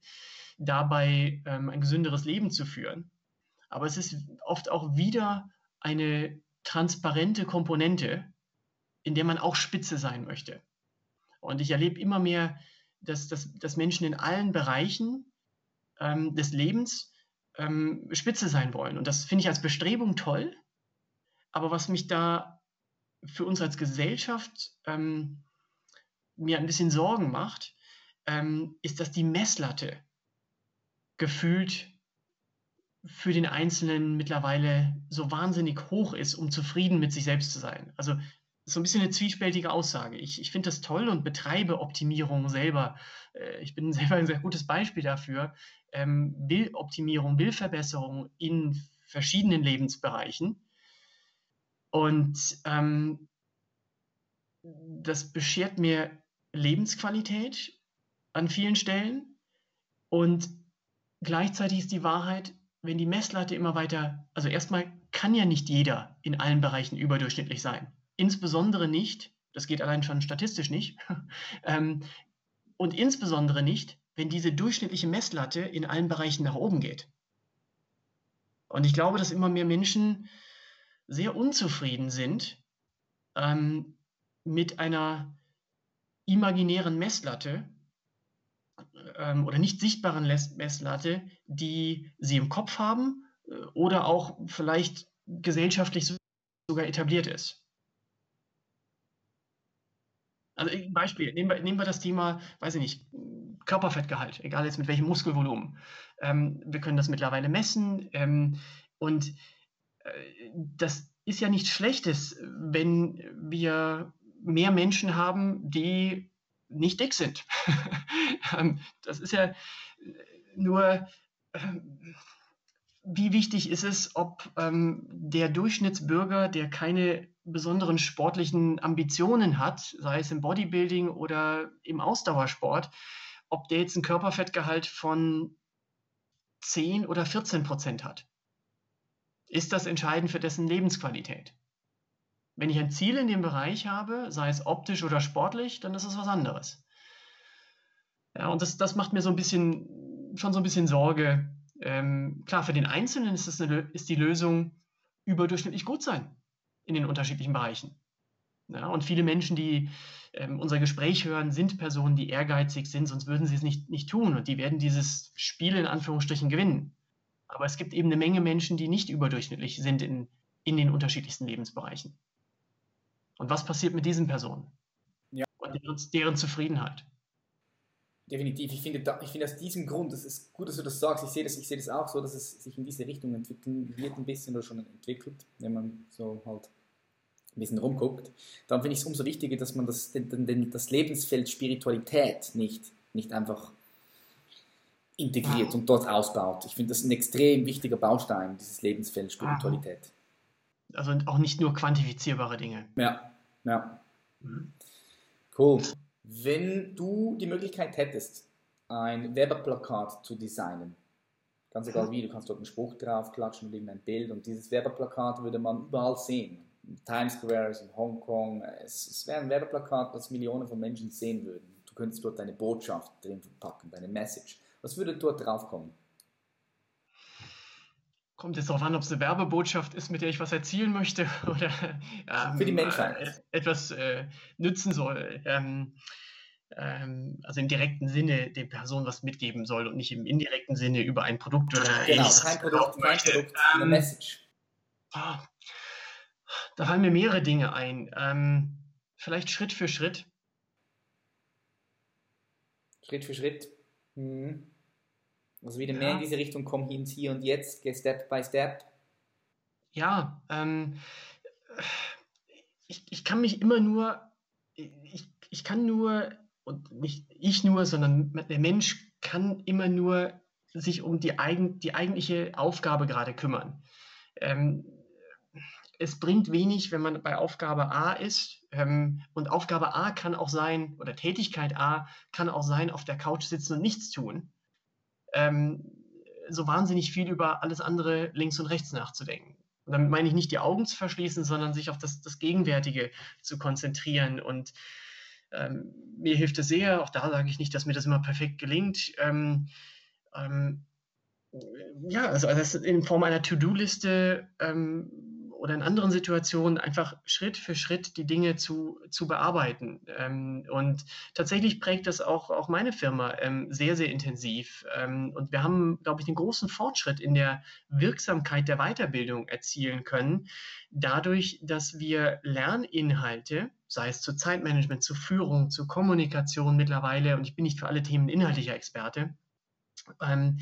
dabei, ähm, ein gesünderes Leben zu führen. Aber es ist oft auch wieder eine transparente Komponente, in der man auch spitze sein möchte. Und ich erlebe immer mehr, dass, dass, dass Menschen in allen Bereichen ähm, des Lebens ähm, spitze sein wollen. Und das finde ich als Bestrebung toll. Aber was mich da für uns als Gesellschaft ähm, mir ein bisschen Sorgen macht, ähm, ist, dass die Messlatte gefühlt für den Einzelnen mittlerweile so wahnsinnig hoch ist, um zufrieden mit sich selbst zu sein. Also so ein bisschen eine zwiespältige Aussage. Ich, ich finde das toll und betreibe Optimierung selber. Äh, ich bin [LAUGHS] selber ein sehr gutes Beispiel dafür. Ähm, will Optimierung, will Verbesserung in verschiedenen Lebensbereichen. Und ähm, das beschert mir Lebensqualität an vielen Stellen. Und gleichzeitig ist die Wahrheit, wenn die Messlatte immer weiter, also erstmal kann ja nicht jeder in allen Bereichen überdurchschnittlich sein. Insbesondere nicht, das geht allein schon statistisch nicht, [LAUGHS] ähm, und insbesondere nicht, wenn diese durchschnittliche Messlatte in allen Bereichen nach oben geht. Und ich glaube, dass immer mehr Menschen sehr unzufrieden sind ähm, mit einer imaginären Messlatte, ähm, oder nicht sichtbaren Messlatte, die sie im Kopf haben äh, oder auch vielleicht gesellschaftlich sogar etabliert ist. Also ein Beispiel, nehmen wir, nehmen wir das Thema, weiß ich nicht, Körperfettgehalt, egal jetzt mit welchem Muskelvolumen. Ähm, wir können das mittlerweile messen ähm, und äh, das ist ja nichts Schlechtes, wenn wir mehr Menschen haben, die nicht dick sind. [LAUGHS] Ähm, das ist ja nur, ähm, wie wichtig ist es, ob ähm, der Durchschnittsbürger, der keine besonderen sportlichen Ambitionen hat, sei es im Bodybuilding oder im Ausdauersport, ob der jetzt ein Körperfettgehalt von 10 oder 14 Prozent hat. Ist das entscheidend für dessen Lebensqualität? Wenn ich ein Ziel in dem Bereich habe, sei es optisch oder sportlich, dann ist es was anderes. Ja, und das, das macht mir so ein bisschen, schon so ein bisschen Sorge. Ähm, klar, für den Einzelnen ist, das eine, ist die Lösung überdurchschnittlich gut sein in den unterschiedlichen Bereichen. Ja, und viele Menschen, die ähm, unser Gespräch hören, sind Personen, die ehrgeizig sind, sonst würden sie es nicht, nicht tun und die werden dieses Spiel in Anführungsstrichen gewinnen. Aber es gibt eben eine Menge Menschen, die nicht überdurchschnittlich sind in, in den unterschiedlichsten Lebensbereichen. Und was passiert mit diesen Personen? Ja. Und deren, deren Zufriedenheit? Definitiv. Ich finde, da, ich finde aus diesem Grund, das ist gut, dass du das sagst, ich sehe das, ich sehe das auch so, dass es sich in diese Richtung entwickeln wird ein bisschen oder schon entwickelt, wenn man so halt ein bisschen rumguckt. Dann finde ich es umso wichtiger, dass man das, den, den, das Lebensfeld Spiritualität nicht, nicht einfach integriert wow. und dort ausbaut. Ich finde das ein extrem wichtiger Baustein, dieses Lebensfeld Spiritualität. Also auch nicht nur quantifizierbare Dinge. Ja, ja. Mhm. Cool. Wenn du die Möglichkeit hättest, ein Werbeplakat zu designen, ganz egal wie, du kannst dort einen Spruch draufklatschen oder irgendein Bild und dieses Werbeplakat würde man überall sehen. In Times Square, in Hongkong. Es, es wäre ein Werbeplakat, das Millionen von Menschen sehen würden. Du könntest dort deine Botschaft drin verpacken, deine Message. Was würde dort draufkommen? Kommt jetzt darauf an, ob es eine Werbebotschaft ist, mit der ich was erzielen möchte [LAUGHS] oder ähm, für die Menschheit äh, etwas äh, nützen soll. Ähm, ähm, also im direkten Sinne der Person was mitgeben soll und nicht im indirekten Sinne über ein Produkt oder genau, kein Produkt, kein Produkt, eine ähm, Message. Oh, da fallen mir mehrere Dinge ein. Ähm, vielleicht Schritt für Schritt. Schritt für Schritt. Mhm. Also wieder mehr ja. in diese Richtung, komm ins Hier und Jetzt, geh Step by Step. Ja, ähm, ich, ich kann mich immer nur, ich, ich kann nur, und nicht ich nur, sondern der Mensch kann immer nur sich um die, eigen, die eigentliche Aufgabe gerade kümmern. Ähm, es bringt wenig, wenn man bei Aufgabe A ist, Ähm, und Aufgabe A kann auch sein, oder Tätigkeit A kann auch sein, auf der Couch sitzen und nichts tun. Ähm, so wahnsinnig viel über alles andere links und rechts nachzudenken. Und damit meine ich nicht die Augen zu verschließen, sondern sich auf das, das Gegenwärtige zu konzentrieren. Und ähm, mir hilft es sehr, auch da sage ich nicht, dass mir das immer perfekt gelingt. Ähm, ähm, ja, also, also in Form einer To-Do-Liste ähm, oder in anderen Situationen einfach Schritt für Schritt die Dinge zu, zu bearbeiten. Ähm, und tatsächlich prägt das auch, auch meine Firma ähm, sehr, sehr intensiv. Und wir haben, glaube ich, einen großen Fortschritt in der Wirksamkeit der Weiterbildung erzielen können, dadurch, dass wir Lerninhalte, sei es zu Zeitmanagement, zu Führung, zu Kommunikation mittlerweile, und ich bin nicht für alle Themen inhaltlicher Experte, ähm,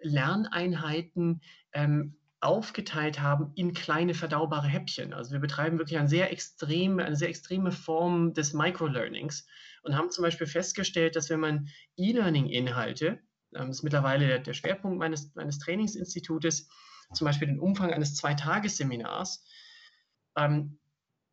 Lerneinheiten ähm, aufgeteilt haben in kleine verdaubare Häppchen. Also wir betreiben wirklich eine sehr extreme, eine sehr extreme Form des Microlearnings und haben zum Beispiel festgestellt, dass wenn man E-Learning-Inhalte, ähm, das ist mittlerweile der, der Schwerpunkt meines, meines Trainingsinstitutes, zum Beispiel den Umfang eines Zweitagesseminars, ähm,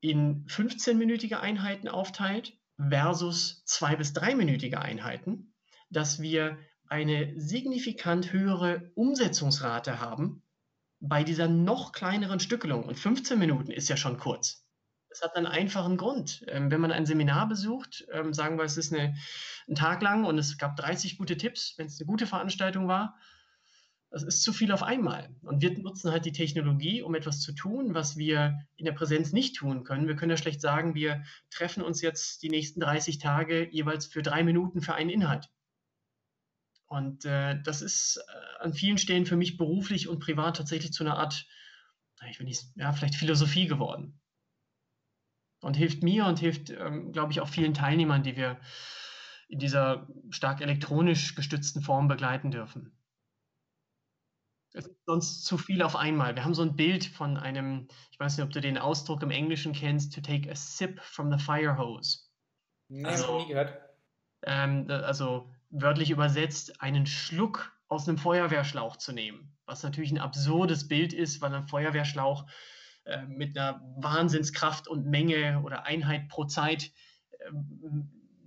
in 15-minütige Einheiten aufteilt versus zwei- bis dreiminütige Einheiten, dass wir eine signifikant höhere Umsetzungsrate haben bei dieser noch kleineren Stückelung, und 15 Minuten ist ja schon kurz, das hat einen einfachen Grund. Ähm, wenn man ein Seminar besucht, ähm, sagen wir, es ist eine, ein Tag lang und es gab 30 gute Tipps, wenn es eine gute Veranstaltung war, das ist zu viel auf einmal. Und wir nutzen halt die Technologie, um etwas zu tun, was wir in der Präsenz nicht tun können. Wir können ja schlecht sagen, wir treffen uns jetzt die nächsten 30 Tage jeweils für drei Minuten für einen Inhalt. Und äh, das ist äh, an vielen Stellen für mich beruflich und privat tatsächlich zu einer Art, ich will nicht, ja, vielleicht Philosophie geworden. Und hilft mir und hilft, ähm, glaube ich, auch vielen Teilnehmern, die wir in dieser stark elektronisch gestützten Form begleiten dürfen. Es ist sonst zu viel auf einmal. Wir haben so ein Bild von einem, ich weiß nicht, ob du den Ausdruck im Englischen kennst, to take a sip from the fire hose. Nee, also, nie gehört. Ähm, also wörtlich übersetzt, einen Schluck aus einem Feuerwehrschlauch zu nehmen. Was natürlich ein absurdes Bild ist, weil ein Feuerwehrschlauch äh, mit einer Wahnsinnskraft und Menge oder Einheit pro Zeit äh,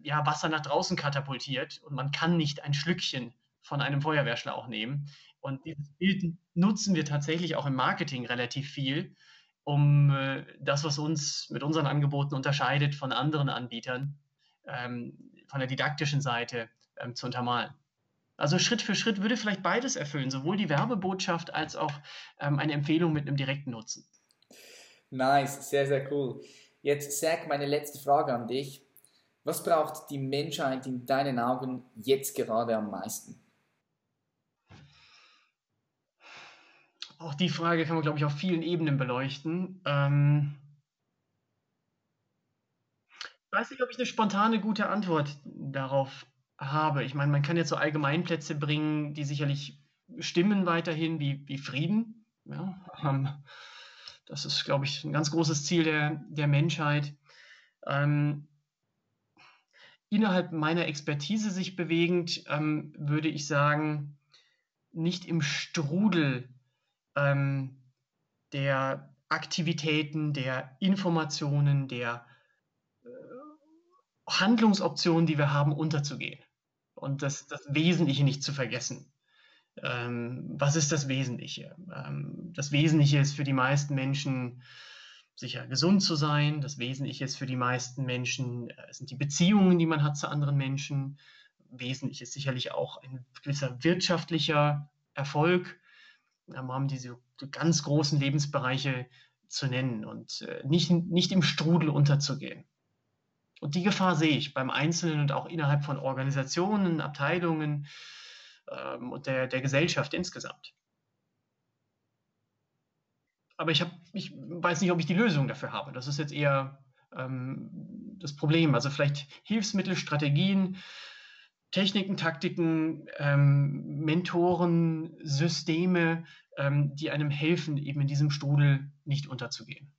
ja, Wasser nach draußen katapultiert und man kann nicht ein Schlückchen von einem Feuerwehrschlauch nehmen. Und dieses Bild nutzen wir tatsächlich auch im Marketing relativ viel, um äh, das, was uns mit unseren Angeboten unterscheidet von anderen Anbietern, ähm, von der didaktischen Seite ähm, zu untermalen. Also Schritt für Schritt würde vielleicht beides erfüllen, sowohl die Werbebotschaft als auch ähm, eine Empfehlung mit einem direkten Nutzen. Nice, sehr, sehr cool. Jetzt sag meine letzte Frage an dich. Was braucht die Menschheit in deinen Augen jetzt gerade am meisten? Auch die Frage kann man, glaube ich, auf vielen Ebenen beleuchten. Ähm ich weiß nicht, ob ich eine spontane gute Antwort darauf habe. Ich meine, man kann jetzt so Allgemeinplätze bringen, die sicherlich stimmen weiterhin, wie, wie Frieden. Ja, ähm, das ist, glaube ich, ein ganz großes Ziel der, der Menschheit. Ähm, innerhalb meiner Expertise sich bewegend, ähm, würde ich sagen, nicht im Strudel ähm, der Aktivitäten, der Informationen, der äh, Handlungsoptionen, die wir haben, unterzugehen und das, das Wesentliche nicht zu vergessen. Ähm, was ist das Wesentliche? Ähm, das Wesentliche ist für die meisten Menschen sicher gesund zu sein. Das Wesentliche ist für die meisten Menschen äh, sind die Beziehungen, die man hat zu anderen Menschen. Wesentlich ist sicherlich auch ein gewisser wirtschaftlicher Erfolg. Wir haben diese ganz großen Lebensbereiche zu nennen und äh, nicht, nicht im Strudel unterzugehen. Und die Gefahr sehe ich beim Einzelnen und auch innerhalb von Organisationen, Abteilungen ähm, und der, der Gesellschaft insgesamt. Aber ich, hab, ich weiß nicht, ob ich die Lösung dafür habe. Das ist jetzt eher ähm, das Problem. Also vielleicht Hilfsmittel, Strategien, Techniken, Taktiken, ähm, Mentoren, Systeme, ähm, die einem helfen, eben in diesem Strudel nicht unterzugehen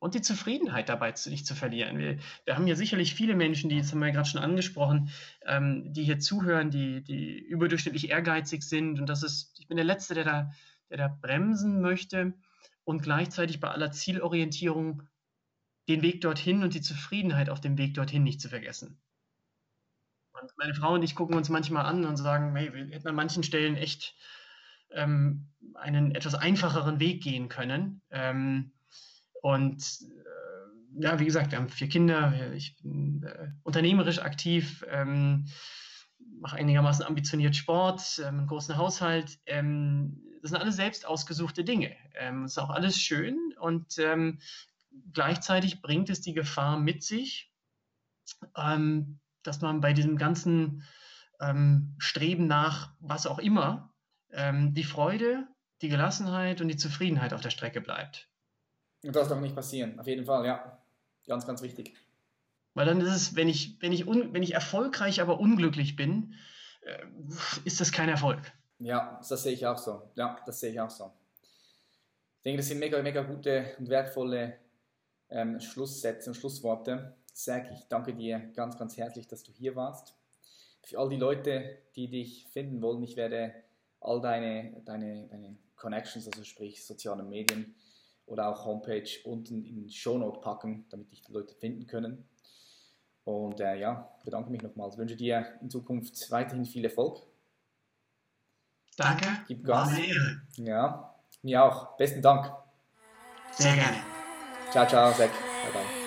und die Zufriedenheit dabei nicht zu verlieren. Wir, wir haben ja sicherlich viele Menschen, die, das haben wir ja gerade schon angesprochen, ähm, die hier zuhören, die, die überdurchschnittlich ehrgeizig sind. Und das ist, ich bin der Letzte, der da, der da bremsen möchte und gleichzeitig bei aller Zielorientierung den Weg dorthin und die Zufriedenheit auf dem Weg dorthin nicht zu vergessen. Meine Frau und ich gucken uns manchmal an und sagen, hey, wir hätten an manchen Stellen echt ähm, einen etwas einfacheren Weg gehen können. Ähm, und äh, ja, wie gesagt, wir haben vier Kinder, ich bin äh, unternehmerisch aktiv, ähm, mache einigermaßen ambitioniert Sport, ähm, einen großen Haushalt. Ähm, das sind alles selbst ausgesuchte Dinge. Ähm, ist auch alles schön und ähm, gleichzeitig bringt es die Gefahr mit sich, ähm, dass man bei diesem ganzen ähm, Streben nach was auch immer ähm, die Freude, die Gelassenheit und die Zufriedenheit auf der Strecke bleibt. Und das darf nicht passieren, auf jeden Fall, ja. Ganz, ganz wichtig. Weil dann ist es, wenn ich, wenn ich, un, wenn ich erfolgreich, aber unglücklich bin, äh, ist das kein Erfolg. Ja, das sehe ich auch so. Ja, das sehe ich auch so. Ich denke, das sind mega, mega gute und wertvolle ähm, Schlusssätze und Schlussworte. Zack, ich danke dir ganz, ganz herzlich, dass du hier warst. Für all die Leute, die dich finden wollen, ich werde all deine, deine, deine Connections, also sprich soziale Medien oder auch Homepage unten in Shownote packen, damit dich die Leute finden können. Und äh, ja, bedanke mich nochmals. Wünsche dir in Zukunft weiterhin viel Erfolg. Danke. Gib Gas. Ja, mir auch. Besten Dank. Sehr gerne. Ciao, ciao, Zack. Bye, bye.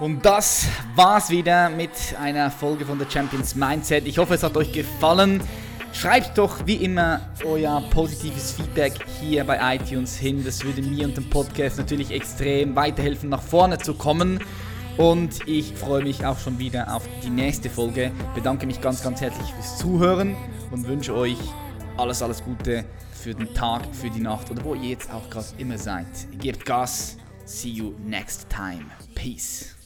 Und das war's wieder mit einer Folge von der Champions Mindset. Ich hoffe, es hat euch gefallen. Schreibt doch wie immer euer positives Feedback hier bei iTunes hin. Das würde mir und dem Podcast natürlich extrem weiterhelfen, nach vorne zu kommen. Und ich freue mich auch schon wieder auf die nächste Folge. Bedanke mich ganz, ganz herzlich fürs Zuhören und wünsche euch alles, alles Gute für den Tag, für die Nacht oder wo ihr jetzt auch gerade immer seid. Gebt Gas. See you next time. Peace.